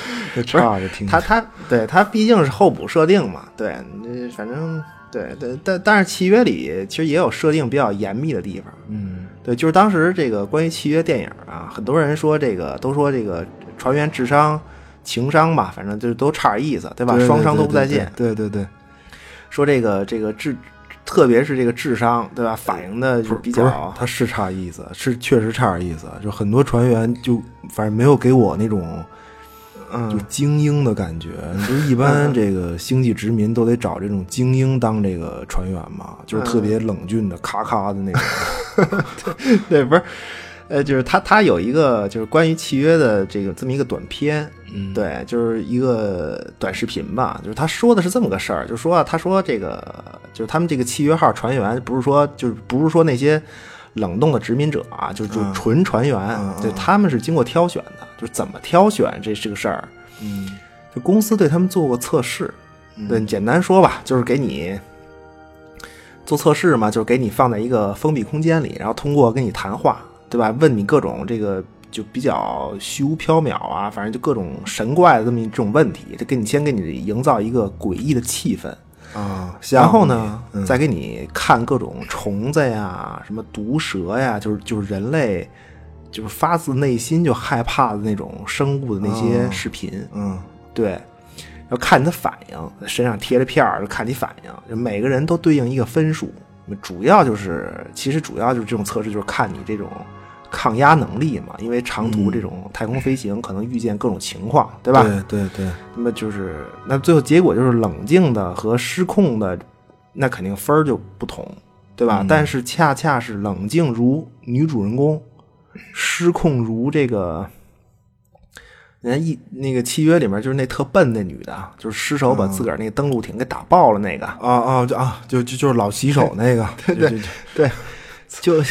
差着挺，他他对他毕竟是候补设定嘛，对，反正。对对，但但是契约里其实也有设定比较严密的地方。嗯，对，就是当时这个关于契约电影啊，很多人说这个都说这个船员智商、情商吧，反正就都差点意思，对吧？双商都不在线。对对对，说这个这个智，特别是这个智商，对吧？反映的就比较，他是差意思，是确实差点意思。就很多船员就反正没有给我那种。嗯，就精英的感觉，*laughs* 就一般这个星际殖民都得找这种精英当这个船员嘛，就是特别冷峻的，咔咔的那种。*laughs* 对，不是，呃，就是他他有一个就是关于契约的这个这么一个短片，嗯，对，就是一个短视频吧，就是他说的是这么个事儿，就说啊，他说这个就是他们这个契约号船员不是说就是不是说那些。冷冻的殖民者啊，就就纯船员，对，他们是经过挑选的，就是怎么挑选这是个事儿。嗯，就公司对他们做过测试，对，简单说吧，就是给你做测试嘛，就是给你放在一个封闭空间里，然后通过跟你谈话，对吧？问你各种这个就比较虚无缥缈啊，反正就各种神怪的这么一种问题，就给你先给你营造一个诡异的气氛。啊，然后呢，再给你看各种虫子呀，什么毒蛇呀，就是就是人类，就是发自内心就害怕的那种生物的那些视频。嗯，对，要看你的反应，身上贴着片儿，看你反应。每个人都对应一个分数，主要就是，其实主要就是这种测试，就是看你这种。抗压能力嘛，因为长途这种太空飞行可能遇见各种情况，对吧？对对 *laughs* 对。那么就是那最后结果就是冷静的和失控的，那肯定分儿就不同，对吧？但是恰恰是冷静如女主人公，失控如这个人家一那个契约里面就是那特笨那女的，就是失手把自个儿那个登陆艇给打爆了那个。啊啊，就啊，就就就是老洗手那个。*laughs* 对对对，就就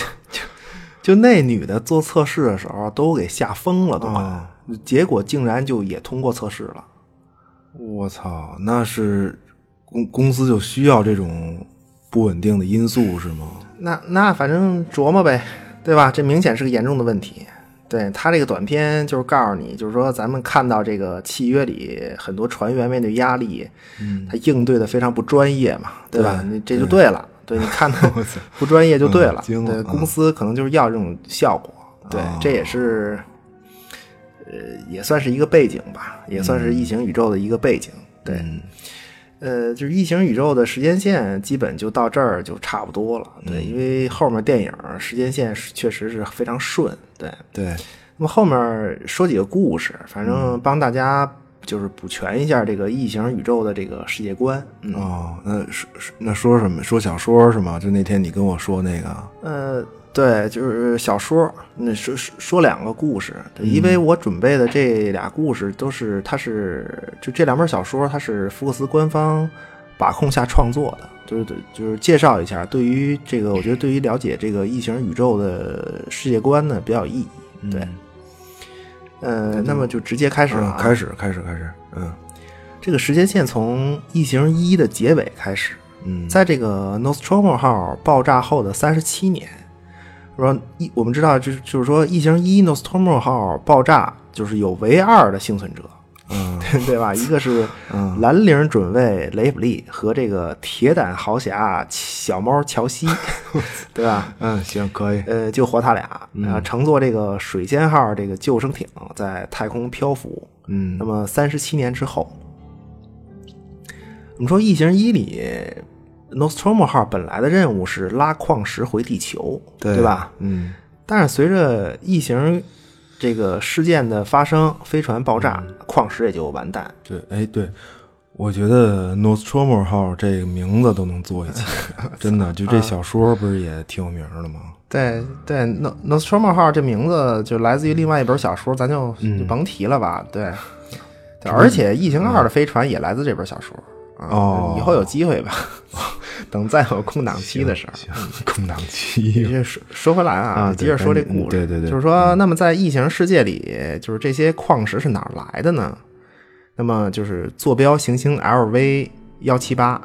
就那女的做测试的时候都给吓疯了，都啊，结果竟然就也通过测试了。我操，那是公公司就需要这种不稳定的因素是吗？那那反正琢磨呗，对吧？这明显是个严重的问题。对他这个短片就是告诉你，就是说咱们看到这个契约里很多船员面对压力，嗯，他应对的非常不专业嘛，对吧？你这就对了，对你看到 *laughs* 不专业就对了，对公司可能就是要这种效果，对，这也是，呃，也算是一个背景吧，也算是异形宇宙的一个背景，对。呃，就是异形宇宙的时间线基本就到这儿就差不多了，对，因为后面电影时间线确实是非常顺，对对。那么后面说几个故事，反正帮大家就是补全一下这个异形宇宙的这个世界观。哦，那说那说什么？说小说是吗？就那天你跟我说那个？呃。对，就是小说，那说说两个故事，因为我准备的这俩故事都是，它是就这两本小说，它是福克斯官方把控下创作的，就是就是介绍一下，对于这个，我觉得对于了解这个异形宇宙的世界观呢比较有意义。对，呃，那么就直接开始了，开始，开始，开始，嗯，这个时间线从异形一的结尾开始，嗯，在这个 Nostromo 号爆炸后的三十七年。说一，我们知道，就是就是说，异形一 Nostromo 号爆炸，就是有唯二的幸存者，嗯，*laughs* 对吧？*laughs* 一个是蓝领准尉雷普利和这个铁胆豪侠小猫乔西，*laughs* 对吧？嗯，行，可以。呃，就活他俩啊，乘坐这个水仙号这个救生艇在太空漂浮。嗯，那么三十七年之后，我们说异形一里。Nostromo 号本来的任务是拉矿石回地球，对吧？嗯。但是随着异形这个事件的发生，飞船爆炸，矿石也就完蛋。对，哎，对，我觉得 Nostromo 号这个名字都能做一起，*laughs* 真的，就这小说不是也挺有名的吗？对对，Nostromo 号这名字就来自于另外一本小说，咱就就甭提了吧。对，而且异形二的飞船也来自这本小说。哦，以后有机会吧，*laughs* *laughs* 等再有空档期的时候，*laughs* 空档期。说说回来啊，接着说这故事，对对对，就是说，那么在异形世界里，就是这些矿石是哪来的呢？那么就是坐标行星 LV 幺七八，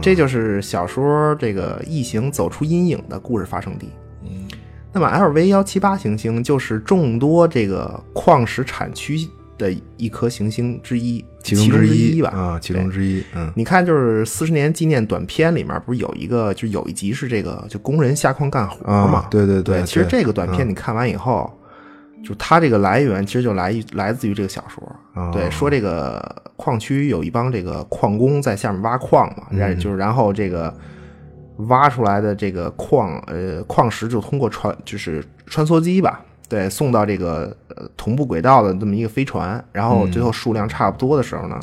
这就是小说这个异形走出阴影的故事发生地。嗯，那么 LV 幺七八行星就是众多这个矿石产区。的一颗行星之一，其中之一吧，啊，其中之一。嗯，你看，就是四十年纪念短片里面，不是有一个，就有一集是这个，就工人下矿干活嘛？对对对。其实这个短片你看完以后，就它这个来源其实就来来自于这个小说。对，说这个矿区有一帮这个矿工在下面挖矿嘛，然就是然后这个挖出来的这个矿呃矿石就通过穿就是穿梭机吧。对，送到这个呃同步轨道的这么一个飞船，然后最后数量差不多的时候呢，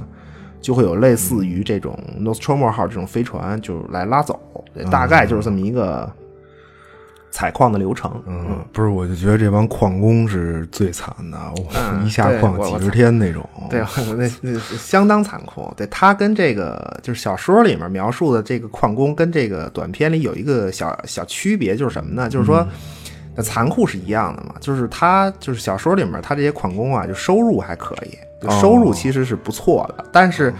就会有类似于这种 Nostromo 号这种飞船就来拉走，对大概就是这么一个采矿的流程。嗯，不是，我就觉得这帮矿工是最惨的，我一下矿几十天那种。对，那那相当残酷。对他跟这个就是小说里面描述的这个矿工跟这个短片里有一个小小区别，就是什么呢？就是说。那残酷是一样的嘛？就是他，就是小说里面他这些矿工啊，就收入还可以，收入其实是不错的。但是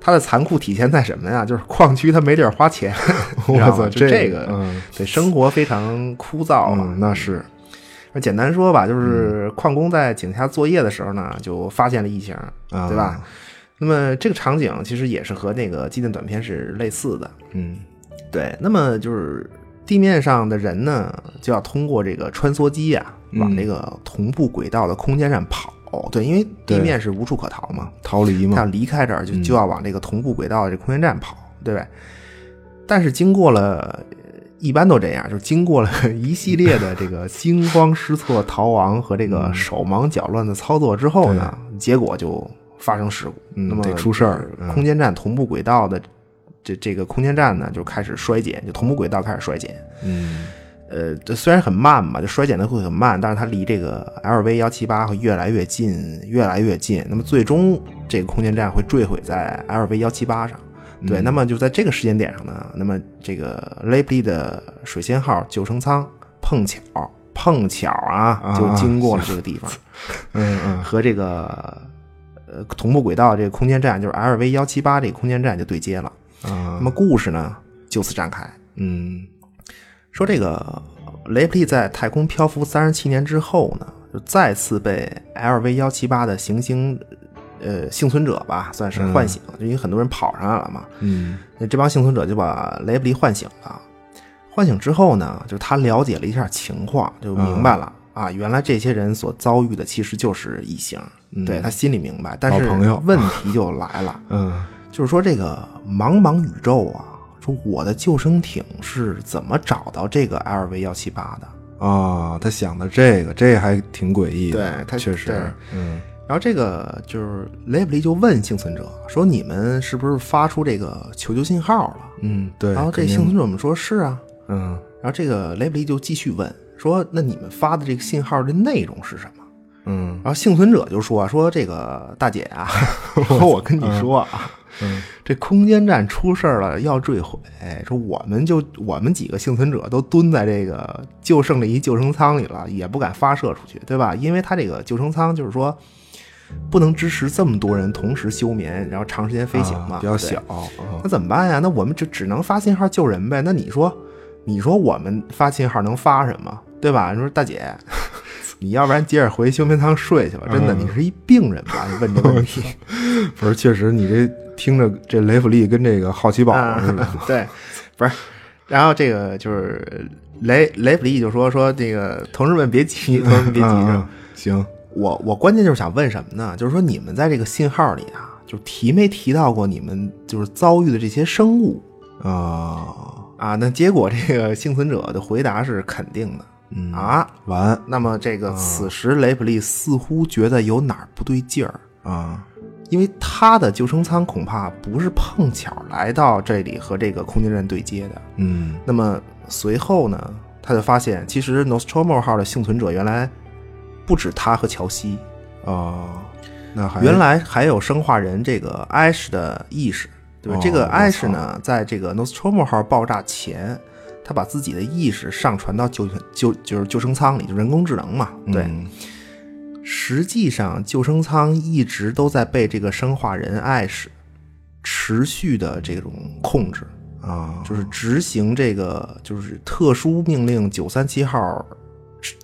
他的残酷体现在什么呀？就是矿区他没地儿花钱，*laughs* 我操，就这个，对生活非常枯燥嘛。那是，那简单说吧，就是矿工在井下作业的时候呢，就发现了异形，对吧？那么这个场景其实也是和那个纪念短片是类似的。嗯，对。那么就是。地面上的人呢，就要通过这个穿梭机呀，往这个同步轨道的空间站跑。对，因为地面是无处可逃嘛，逃离嘛。要离开这儿，就就要往这个同步轨道的这空间站跑，对？但是经过了，一般都这样，就是经过了一系列的这个惊慌失措逃亡和这个手忙脚乱的操作之后呢，结果就发生事故，那么得出事儿。空间站同步轨道的。这这个空间站呢，就开始衰减，就同步轨道开始衰减。嗯，呃，这虽然很慢嘛，就衰减的会很慢，但是它离这个 LV 幺七八会越来越近，越来越近。那么最终这个空间站会坠毁在 LV 幺七八上。对，那么就在这个时间点上呢，那么这个雷普利的水仙号救生舱碰巧碰巧啊，就经过了这个地方，*laughs* 嗯嗯，和这个呃同步轨道这个空间站就是 LV 幺七八这个空间站就对接了。啊，那么故事呢就此展开。嗯。说这个雷普利在太空漂浮三十七年之后呢，就再次被 LV 幺七八的行星呃幸存者吧，算是唤醒，就因为很多人跑上来了嘛。嗯。那这帮幸存者就把雷普利唤醒了。唤醒之后呢，就他了解了一下情况，就明白了、啊，原来这些人所遭遇的其实就是异形。对他心里明白，但是问题就来了，*laughs* 嗯就是说这个茫茫宇宙啊，说我的救生艇是怎么找到这个 LV 幺七八的？啊，他想的这个，这还挺诡异的，对他确实，嗯然后这个就是雷普利就问幸存者说：“你们是不是发出这个求救信号了嗯，？”对，然后这幸存者们说：“是啊。嗯”然后这个雷普利就继续问说：“那你们发的这个信号的内容是什么嗯？”然后幸存者就说：“说这个大姐啊，*laughs* 说我跟你说啊，嗯这空间站出事儿了，要坠毁。说我们就我们几个幸存者都蹲在这个就剩的一救生舱里了，也不敢发射出去，对吧？因为它这个救生舱就是说不能支持这么多人同时休眠，然后长时间飞行嘛，啊比较小，啊那怎么办呀？那我们就只能发信号救人呗。那你说，你说我们发信号能发什么，对吧？你说大姐，你要不然接着回休眠舱睡去吧。真的，嗯你是一病人吧？你问这问题。*laughs* 不是，确实你这听着这雷弗利跟这个好奇宝似的，啊，*laughs* 对，不是。然后这个就是雷雷普利就说说这个同志们别急，同志们别急。*laughs* 行，我我关键就是想问什么呢？就是说你们在这个信号里啊，就提没提到过你们就是遭遇的这些生物啊，啊？那结果这个幸存者的回答是肯定的。嗯啊，完。那么这个此时雷普利似乎觉得有哪儿不对劲儿，啊，因为他的救生舱恐怕不是碰巧来到这里和这个空间站对接的。嗯。那么随后呢，他就发现其实 Nostromo 号的幸存者原来不止他和乔西，啊，那还原来还有生化人这个艾什的意识，对吧？哦这个我艾什呢，在这个 Nostromo 号爆炸前，他把自己的意识上传到救救就是救生舱里，就人工智能嘛，对。嗯实际上，救生舱一直都在被这个生化人艾什持续的这种控制，啊，就是执行这个就是特殊命令九三七号，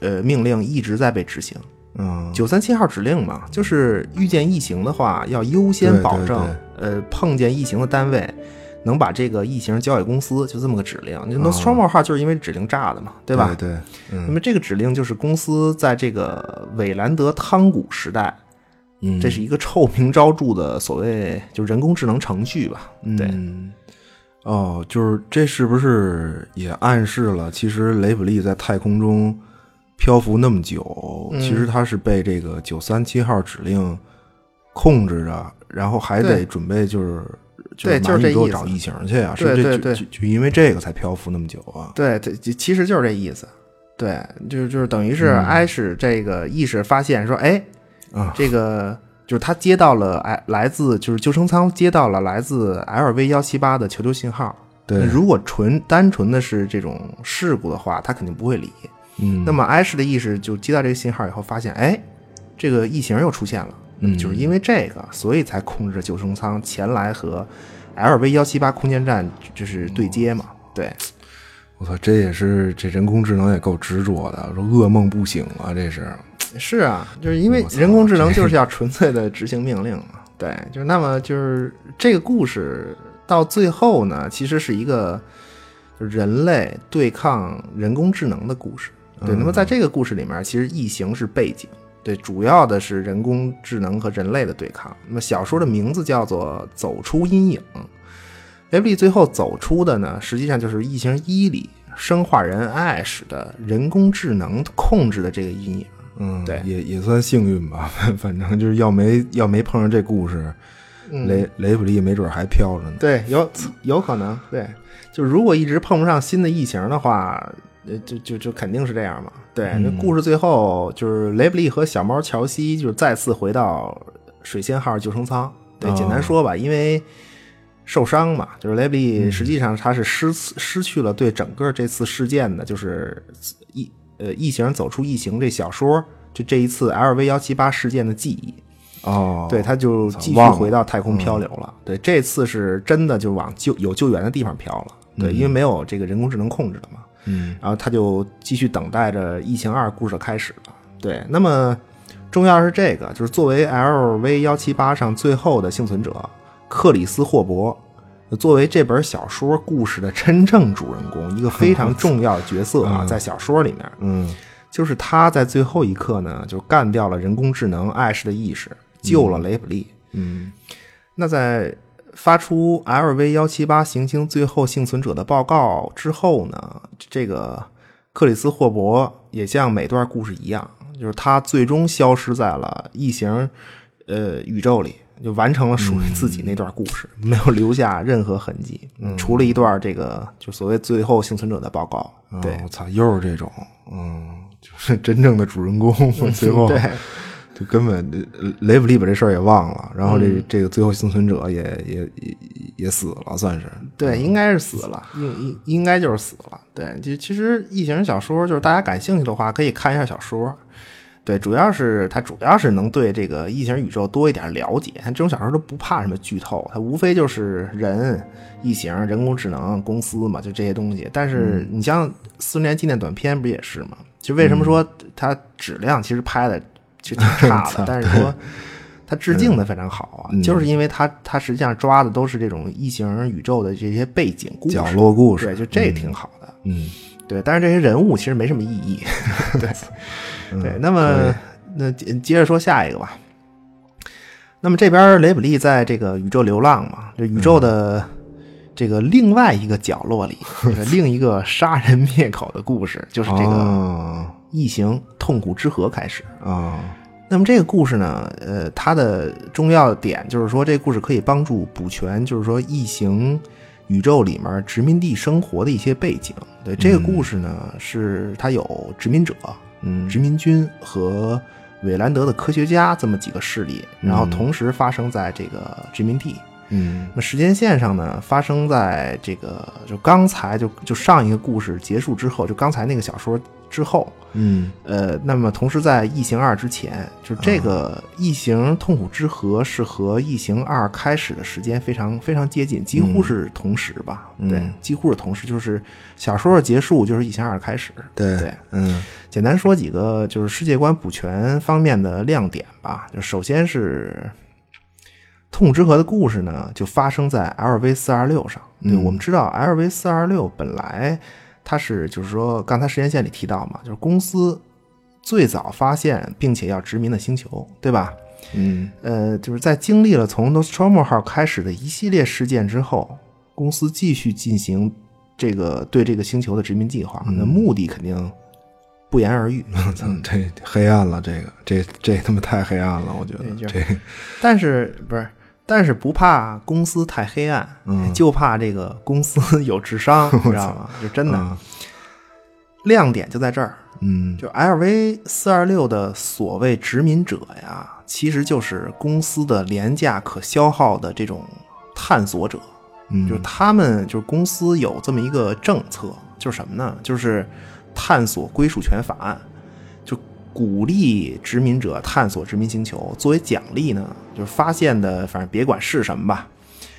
呃，命令一直在被执行。嗯九三七号指令嘛，就是遇见异形的话，要优先对对保证，呃，碰见异形的单位能把这个异形交给公司，就这么个指令。就 Nostromo 号就是因为指令炸的嘛，对吧？对对，那嗯么这个指令就是公司在这个韦兰德汤谷时代，嗯，这是一个臭名昭著的所谓就人工智能程序吧？对，嗯哦，就是这是不是也暗示了，其实雷普利在太空中漂浮那么久，嗯其实他是被这个九三七号指令控制着，然后还得准备就是对就是这意思找异形去啊，是对对对就因为这个才漂浮那么久啊？对对，其其实就是这意思。对，就是就是等于是嗯艾什这个意识发现说，哎，啊这个就是他接到了哎来自就是救生舱接到了来自 LV 幺七八的求救信号。对，如果纯单纯的是这种事故的话，他肯定不会理。嗯，那么艾什的意识就接到这个信号以后，发现哎，这个异形又出现了。嗯就是因为这个，所以才控制着救生舱前来和 LV 幺七八空间站就是对接嘛。对，我操，这也是这人工智能也够执着的，说噩梦不醒啊，这是 *tsk* 是啊，就是因为人工智能就是要纯粹的执行命令嘛。对，就是那么就是这个故事到最后呢，其实是一个就是人类对抗人工智能的故事。对，那么在这个故事里面，其实异形是背景，对，主要的是人工智能和人类的对抗。那么小说的名字叫做《走出阴影》，雷布利最后走出的呢，实际上就是《异形一》里生化人艾什的人工智能控制的这个阴影。嗯，对也也算幸运吧，反 *laughs* 正就是要没要没碰上这故事，嗯雷雷普利没准还飘着呢。对，有有可能，对，就如果一直碰不上新的异形的话，呃，就就就肯定是这样嘛。对，那故事最后就是雷布利和小猫乔西就是再次回到水仙号救生舱。对，简单说吧，因为受伤嘛，就是雷布利实际上他是失失去了对整个这次事件的，就是异呃异形走出异形这小说，就这一次 LV 幺七八事件的记忆。哦，对，他就继续回到太空漂流了。对，这次是真的就往救有救援的地方漂了。对，因为没有这个人工智能控制了嘛。嗯，然后他就继续等待着《异形二》故事的开始了。对，那么重要是这个，就是作为 LV 幺七八上最后的幸存者，克里斯霍伯，作为这本小说故事的真正主人公，一个非常重要的角色啊，在小说里面，嗯，就是他在最后一刻呢，就干掉了人工智能艾什的意识。救了雷普利。嗯，那在发出 LV 幺七八行星最后幸存者的报告之后呢，这个克里斯霍伯也像每段故事一样，就是他最终消失在了异形呃宇宙里，就完成了属于自己那段故事，没有留下任何痕迹，除了一段这个就所谓最后幸存者的报告。对，我操，又是这种，嗯，就是真正的主人公 *laughs* 最后。对。就根本雷普利把这事儿也忘了，然后这这个最后幸存者也也也也死了，算是对，应该是死了，应应应该就是死了。对，就其实异形小说，就是大家感兴趣的话，可以看一下小说。对，主要是它主要是能对这个异形宇宙多一点了解。它这种小说都不怕什么剧透，它无非就是人、异形、人工智能、公司嘛，就这些东西。但是你像四年纪念短片不也是吗？就为什么说它质量其实拍的。就挺差的，*laughs* 但是说他致敬的非常好啊，就是因为他他实际上抓的都是这种异形宇宙的这些背景故事、角落故事，对，就这挺好的，嗯，对。但是这些人物其实没什么意义，*laughs* 对对。那么那接着说下一个吧。那么这边雷普利在这个宇宙流浪嘛，这宇宙的这个另外一个角落里，*laughs* 另一个杀人灭口的故事，就是这个。异形痛苦之河开始啊，那么这个故事呢，呃，它的重要点就是说，这个故事可以帮助补全，就是说异形宇宙里面殖民地生活的一些背景。对，这个故事呢，是它有殖民者、嗯，殖民军和韦兰德的科学家这么几个势力，然后同时发生在这个殖民地。嗯，那时间线上呢，发生在这个就刚才就就上一个故事结束之后，就刚才那个小说。之后，嗯，呃，那么同时在《异形二》之前，就这个《异形痛苦之河》是和《异形二》开始的时间非常非常接近，几乎是同时吧？对，几乎是同时，就是小说的结束就是《异形二》开始。对对，嗯，简单说几个就是世界观补全方面的亮点吧。就首先是《痛苦之河》的故事呢，就发生在 LV 四二六上。对，我们知道 LV 四二六本来。它是就是说，刚才时间线里提到嘛，就是公司最早发现并且要殖民的星球，对吧？嗯，呃，就是在经历了从 Nostromo 号开始的一系列事件之后，公司继续进行这个对这个星球的殖民计划，那目的肯定不言而喻。*laughs* 这黑暗了，这个这这他妈太黑暗了，我觉得这。但是不是？但是不怕公司太黑暗，就怕这个公司 *laughs* 有智商，*laughs* 你知道吗？就真的，亮点就在这儿。嗯，就 LV 四二六的所谓殖民者呀，其实就是公司的廉价可消耗的这种探索者。嗯，就是他们就是公司有这么一个政策，就是什么呢？就是探索归属权法案。鼓励殖民者探索殖民星球，作为奖励呢，就是发现的，反正别管是什么吧，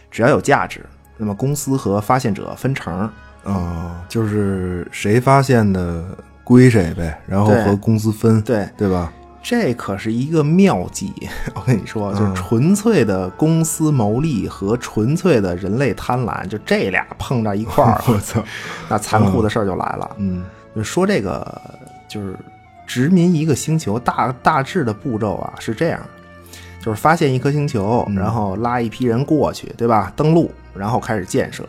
只要有价值，那么公司和发现者分成。哦，就是谁发现的归谁呗，然后和公司分，对对吧？这可是一个妙计，*laughs* 我跟你说，就是纯粹的公司牟利和纯粹的人类贪婪，就这俩碰到一块儿，*laughs* 我操，那残酷的事儿就来了。嗯，就说这个就是。殖民一个星球，大大致的步骤啊是这样，就是发现一颗星球，然后拉一批人过去，对吧？登陆，然后开始建设。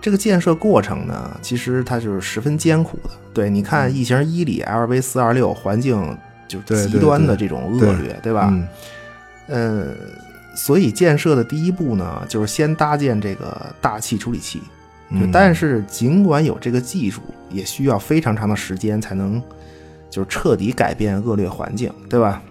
这个建设过程呢，其实它就是十分艰苦的。对，你看《异形一》里 LV 四二六环境就极端的这种恶劣，对吧？嗯，所以建设的第一步呢，就是先搭建这个大气处理器。就但是尽管有这个技术，也需要非常长的时间才能就是彻底改变恶劣环境，对吧？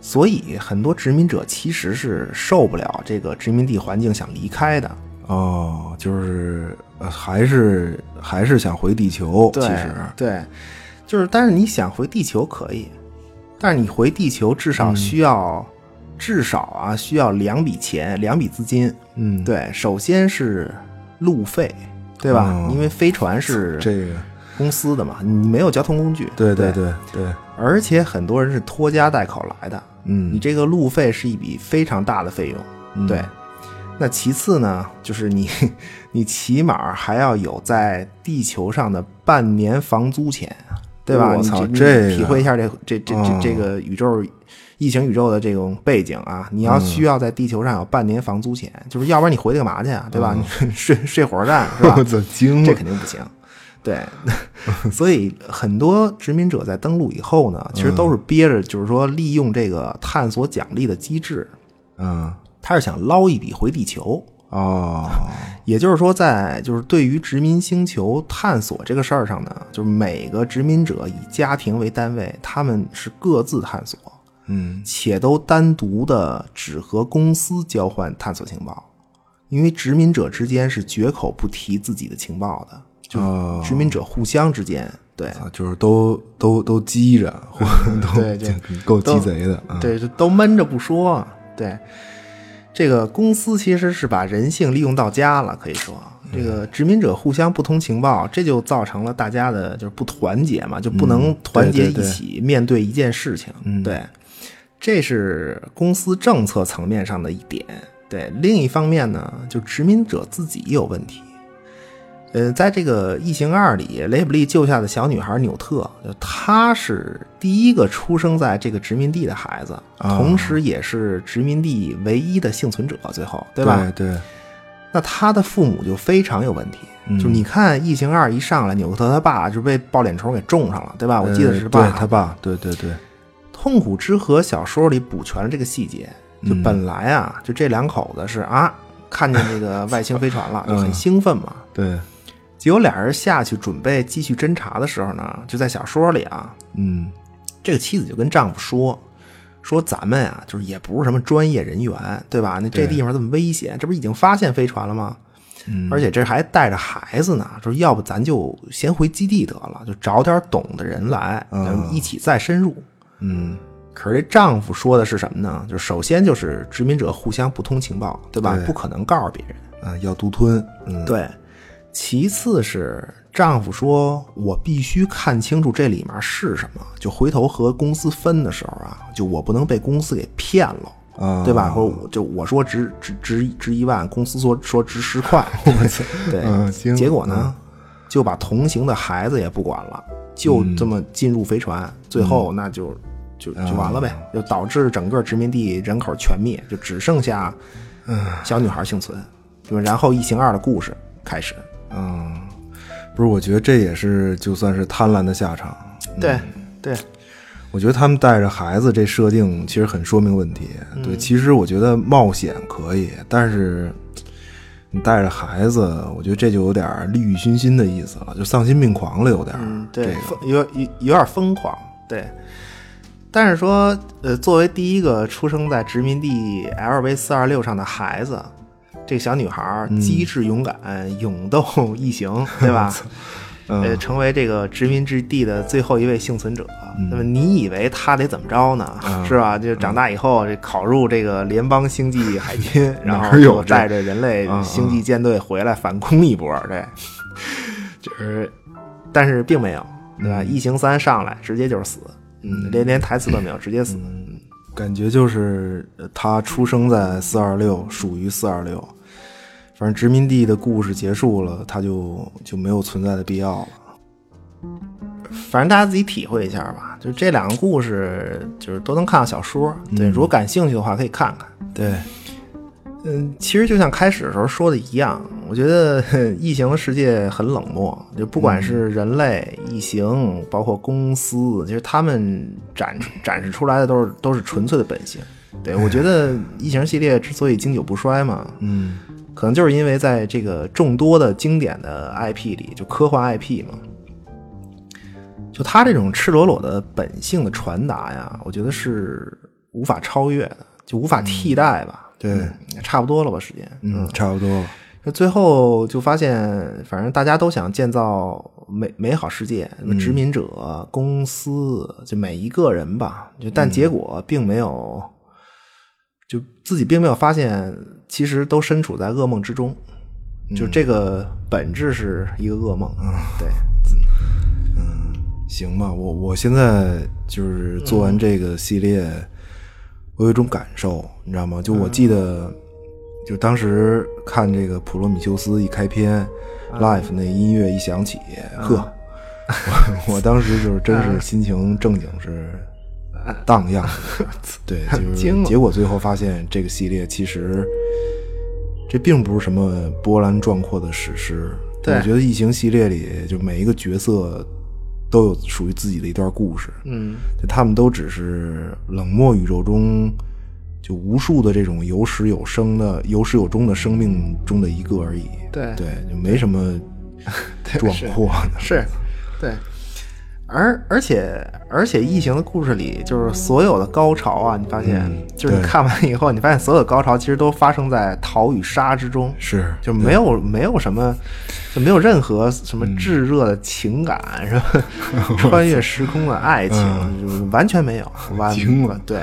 所以很多殖民者其实是受不了这个殖民地环境，想离开的。哦，就是还是还是想回地球。其实对，就是但是你想回地球可以，但是你回地球至少需要至少啊需要两笔钱，两笔资金。嗯，对，首先是路费，对吧？因为飞船是这个公司的嘛，你没有交通工具。对对对对，而且很多人是拖家带口来的。嗯，你这个路费是一笔非常大的费用，对。那其次呢，就是你，*laughs* 你起码还要有在地球上的半年房租钱，对吧？我操，这体会一下这这这这这个宇宙异形宇宙的这种背景啊！你要需要在地球上有半年房租钱，就是要不然你回去干嘛去啊？对吧？你 *laughs* 睡睡火车站是吧？*laughs* 这肯定不行。对，*laughs* 所以很多殖民者在登陆以后呢，其实都是憋着，就是说利用这个探索奖励的机制，嗯，他是想捞一笔回地球哦。*laughs* 也就是说，在就是对于殖民星球探索这个事儿上呢，就是每个殖民者以家庭为单位，他们是各自探索，嗯，且都单独的只和公司交换探索情报，因为殖民者之间是绝口不提自己的情报的。就殖民者互相之间，对，就是都都都积着，对，*laughs* 够鸡贼的，对，都闷着不说。对，这个公司其实是把人性利用到家了，可以说，这个殖民者互相不通情报，这就造成了大家的就是不团结嘛，就不能团结一起面对一件事情。对，这是公司政策层面上的一点。对，另一方面呢，就殖民者自己有问题。呃，在这个《异形二》里，雷普利救下的小女孩纽特，她是第一个出生在这个殖民地的孩子，同时也是殖民地唯一的幸存者。最后，对吧？对。那他的父母就非常有问题，就你看《异形二》一上来，纽特他爸就被抱脸虫给种上了，对吧？我记得是爸，他爸。对对对。痛苦之河小说里补全了这个细节，就本来啊，就这两口子是啊，看见那个外星飞船了，*laughs* 就很兴奋嘛。对。结果俩人下去准备继续侦查的时候呢，就在小说里啊，嗯，这个妻子就跟丈夫说，说咱们呀，就是也不是什么专业人员，对吧？那这地方这么危险，这不是已经发现飞船了吗？嗯，而且这还带着孩子呢，说要不咱就先回基地得了，就找点懂的人来，咱们一起再深入。嗯，可是这丈夫说的是什么呢？就首先就是殖民者互相不通情报，对吧？不可能告诉别人，啊，要独吞。嗯，对。其次是丈夫说：“我必须看清楚这里面是什么，就回头和公司分的时候啊，就我不能被公司给骗了，对吧？说我就我说值值值值一万，公司说说值十块！*laughs* *laughs* 对，结果呢，就把同行的孩子也不管了，就这么进入飞船，最后那就就就完了呗，就导致整个殖民地人口全灭，就只剩下小女孩幸存，就然后《异形二》的故事开始。”嗯，不是，我觉得这也是就算是贪婪的下场。对，对，我觉得他们带着孩子这设定其实很说明问题。对，其实我觉得冒险可以，但是你带着孩子，我觉得这就有点利欲熏心的意思了，就丧心病狂了，有点。嗯，对，有有有点疯狂。对，但是说，呃，作为第一个出生在殖民地 LV 四二六上的孩子。这个小女孩机智勇敢，勇斗 *laughs* 异形，对吧？*laughs* 呃，成为这个殖民之地的最后一位幸存者。那么你以为她得怎么着呢？是吧？就长大以后，这考入这个联邦星际海军，然后带着人类星际舰队回来反攻一波。对，就是，但是并没有，对吧？异形三上来直接就是死，嗯，连连台词都没有，直接死。感觉就是他出生在四二六，属于四二六。反正殖民地的故事结束了，他就就没有存在的必要了。反正大家自己体会一下吧。就这两个故事，就是都能看到小说。对，如果感兴趣的话，可以看看。对，嗯，其实就像开始的时候说的一样，我觉得异形世界很冷漠。就不管是人类、异形，包括公司，其实他们展展示出来的都是都是纯粹的本性。对我觉得 *laughs* 异形系列之所以经久不衰嘛，嗯。可能就是因为在这个众多的经典的 IP 里，就科幻 IP 嘛，就它这种赤裸裸的本性的传达呀，我觉得是无法超越的，就无法替代吧。对，差不多了吧，时间。嗯，差不多。了。那最后就发现，反正大家都想建造美美好世界，什么殖民者、公司，就每一个人吧，就但结果并没有，就自己并没有发现，其实都身处在噩梦之中，就这个本质是一个噩梦。嗯，对，嗯，行吧，我我现在就是做完这个系列，我有一种感受，你知道吗？就我记得。就当时看这个《普罗米修斯》一开篇，Life 那音乐一响起，呵，我我当时就是真是心情正经是荡漾，*laughs* 对，就是结果最后发现这个系列其实这并不是什么波澜壮阔的史诗。我觉得《异形》系列里就每一个角色都有属于自己的一段故事，嗯，他们都只是冷漠宇宙中。就无数的这种有始有生的、有始有终的生命中的一个而已。对对，就没什么 *laughs* 壮阔的。是，对。而而且而且，异形的故事里，就是所有的高潮啊，你发现，就是你看完以后，你发现所有的高潮其实都发生在逃与杀之中。是，就没有没有什么，就没有任何什么炙热的情感，是吧？*laughs* 穿越时空的爱情，完全没有。完了，对。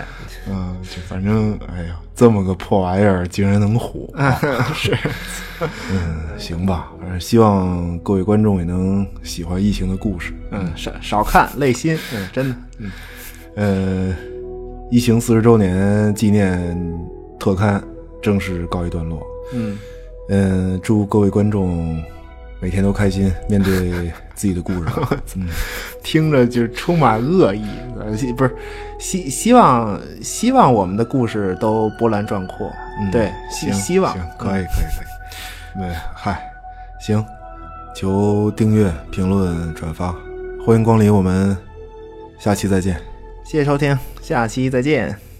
嗯，就反正，哎呀，这么个破玩意儿竟然能火，*laughs* 是，嗯，行吧，反正希望各位观众也能喜欢疫情的故事，嗯，少少看累心，嗯，真的，嗯，呃，疫情四十周年纪念特刊正式告一段落，嗯，嗯，祝各位观众。每天都开心，面对自己的故事，*laughs* 听着就充满恶意。不是希希望希望我们的故事都波澜壮阔。嗯对，希希望可以可以可以。对，嗨，行，求订阅、评论、转发，欢迎光临，我们下期再见。谢谢收听，下期再见。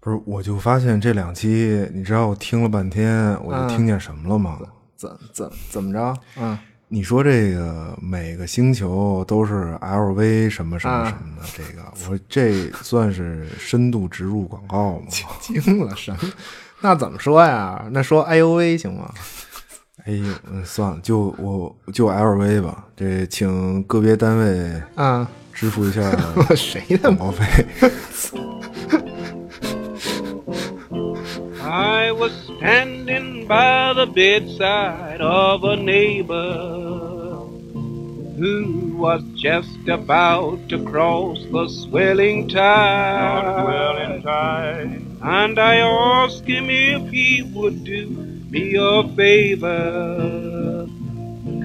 不是，我就发现这两期，你知道我听了半天，我就听见什么了吗？怎怎怎么着？嗯，你说这个每个星球都是 LV 什么什么什么的，这个我说这算是深度植入广告吗？*laughs* 惊了什么？那怎么说呀？那说 I U V 行吗？*laughs* 哎呦，嗯，算了，就我就 LV 吧。这请个别单位啊支付一下 *laughs* 谁的毛费？I was standing by the bedside of a neighbor who was just about to cross the swelling tide. Tide. And I asked him if he would do me a favor.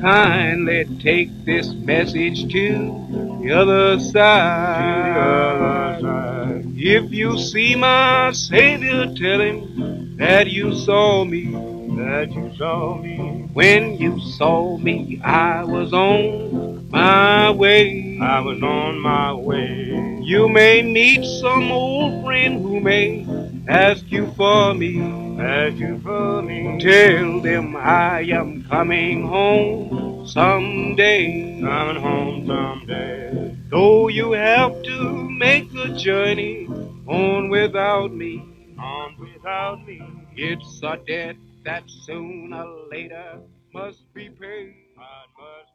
Kindly take this message to the other side. The other side. If you see my Savior, tell him that you saw me. That you saw me. When you saw me, I was on my way. I was on my way. You may meet some old friend who may ask you for me. Ask you for me. Tell them I am coming home someday. Coming home someday. Though you have to make the journey on without me. On without me. It's a debt that sooner or later must be paid. must paid. When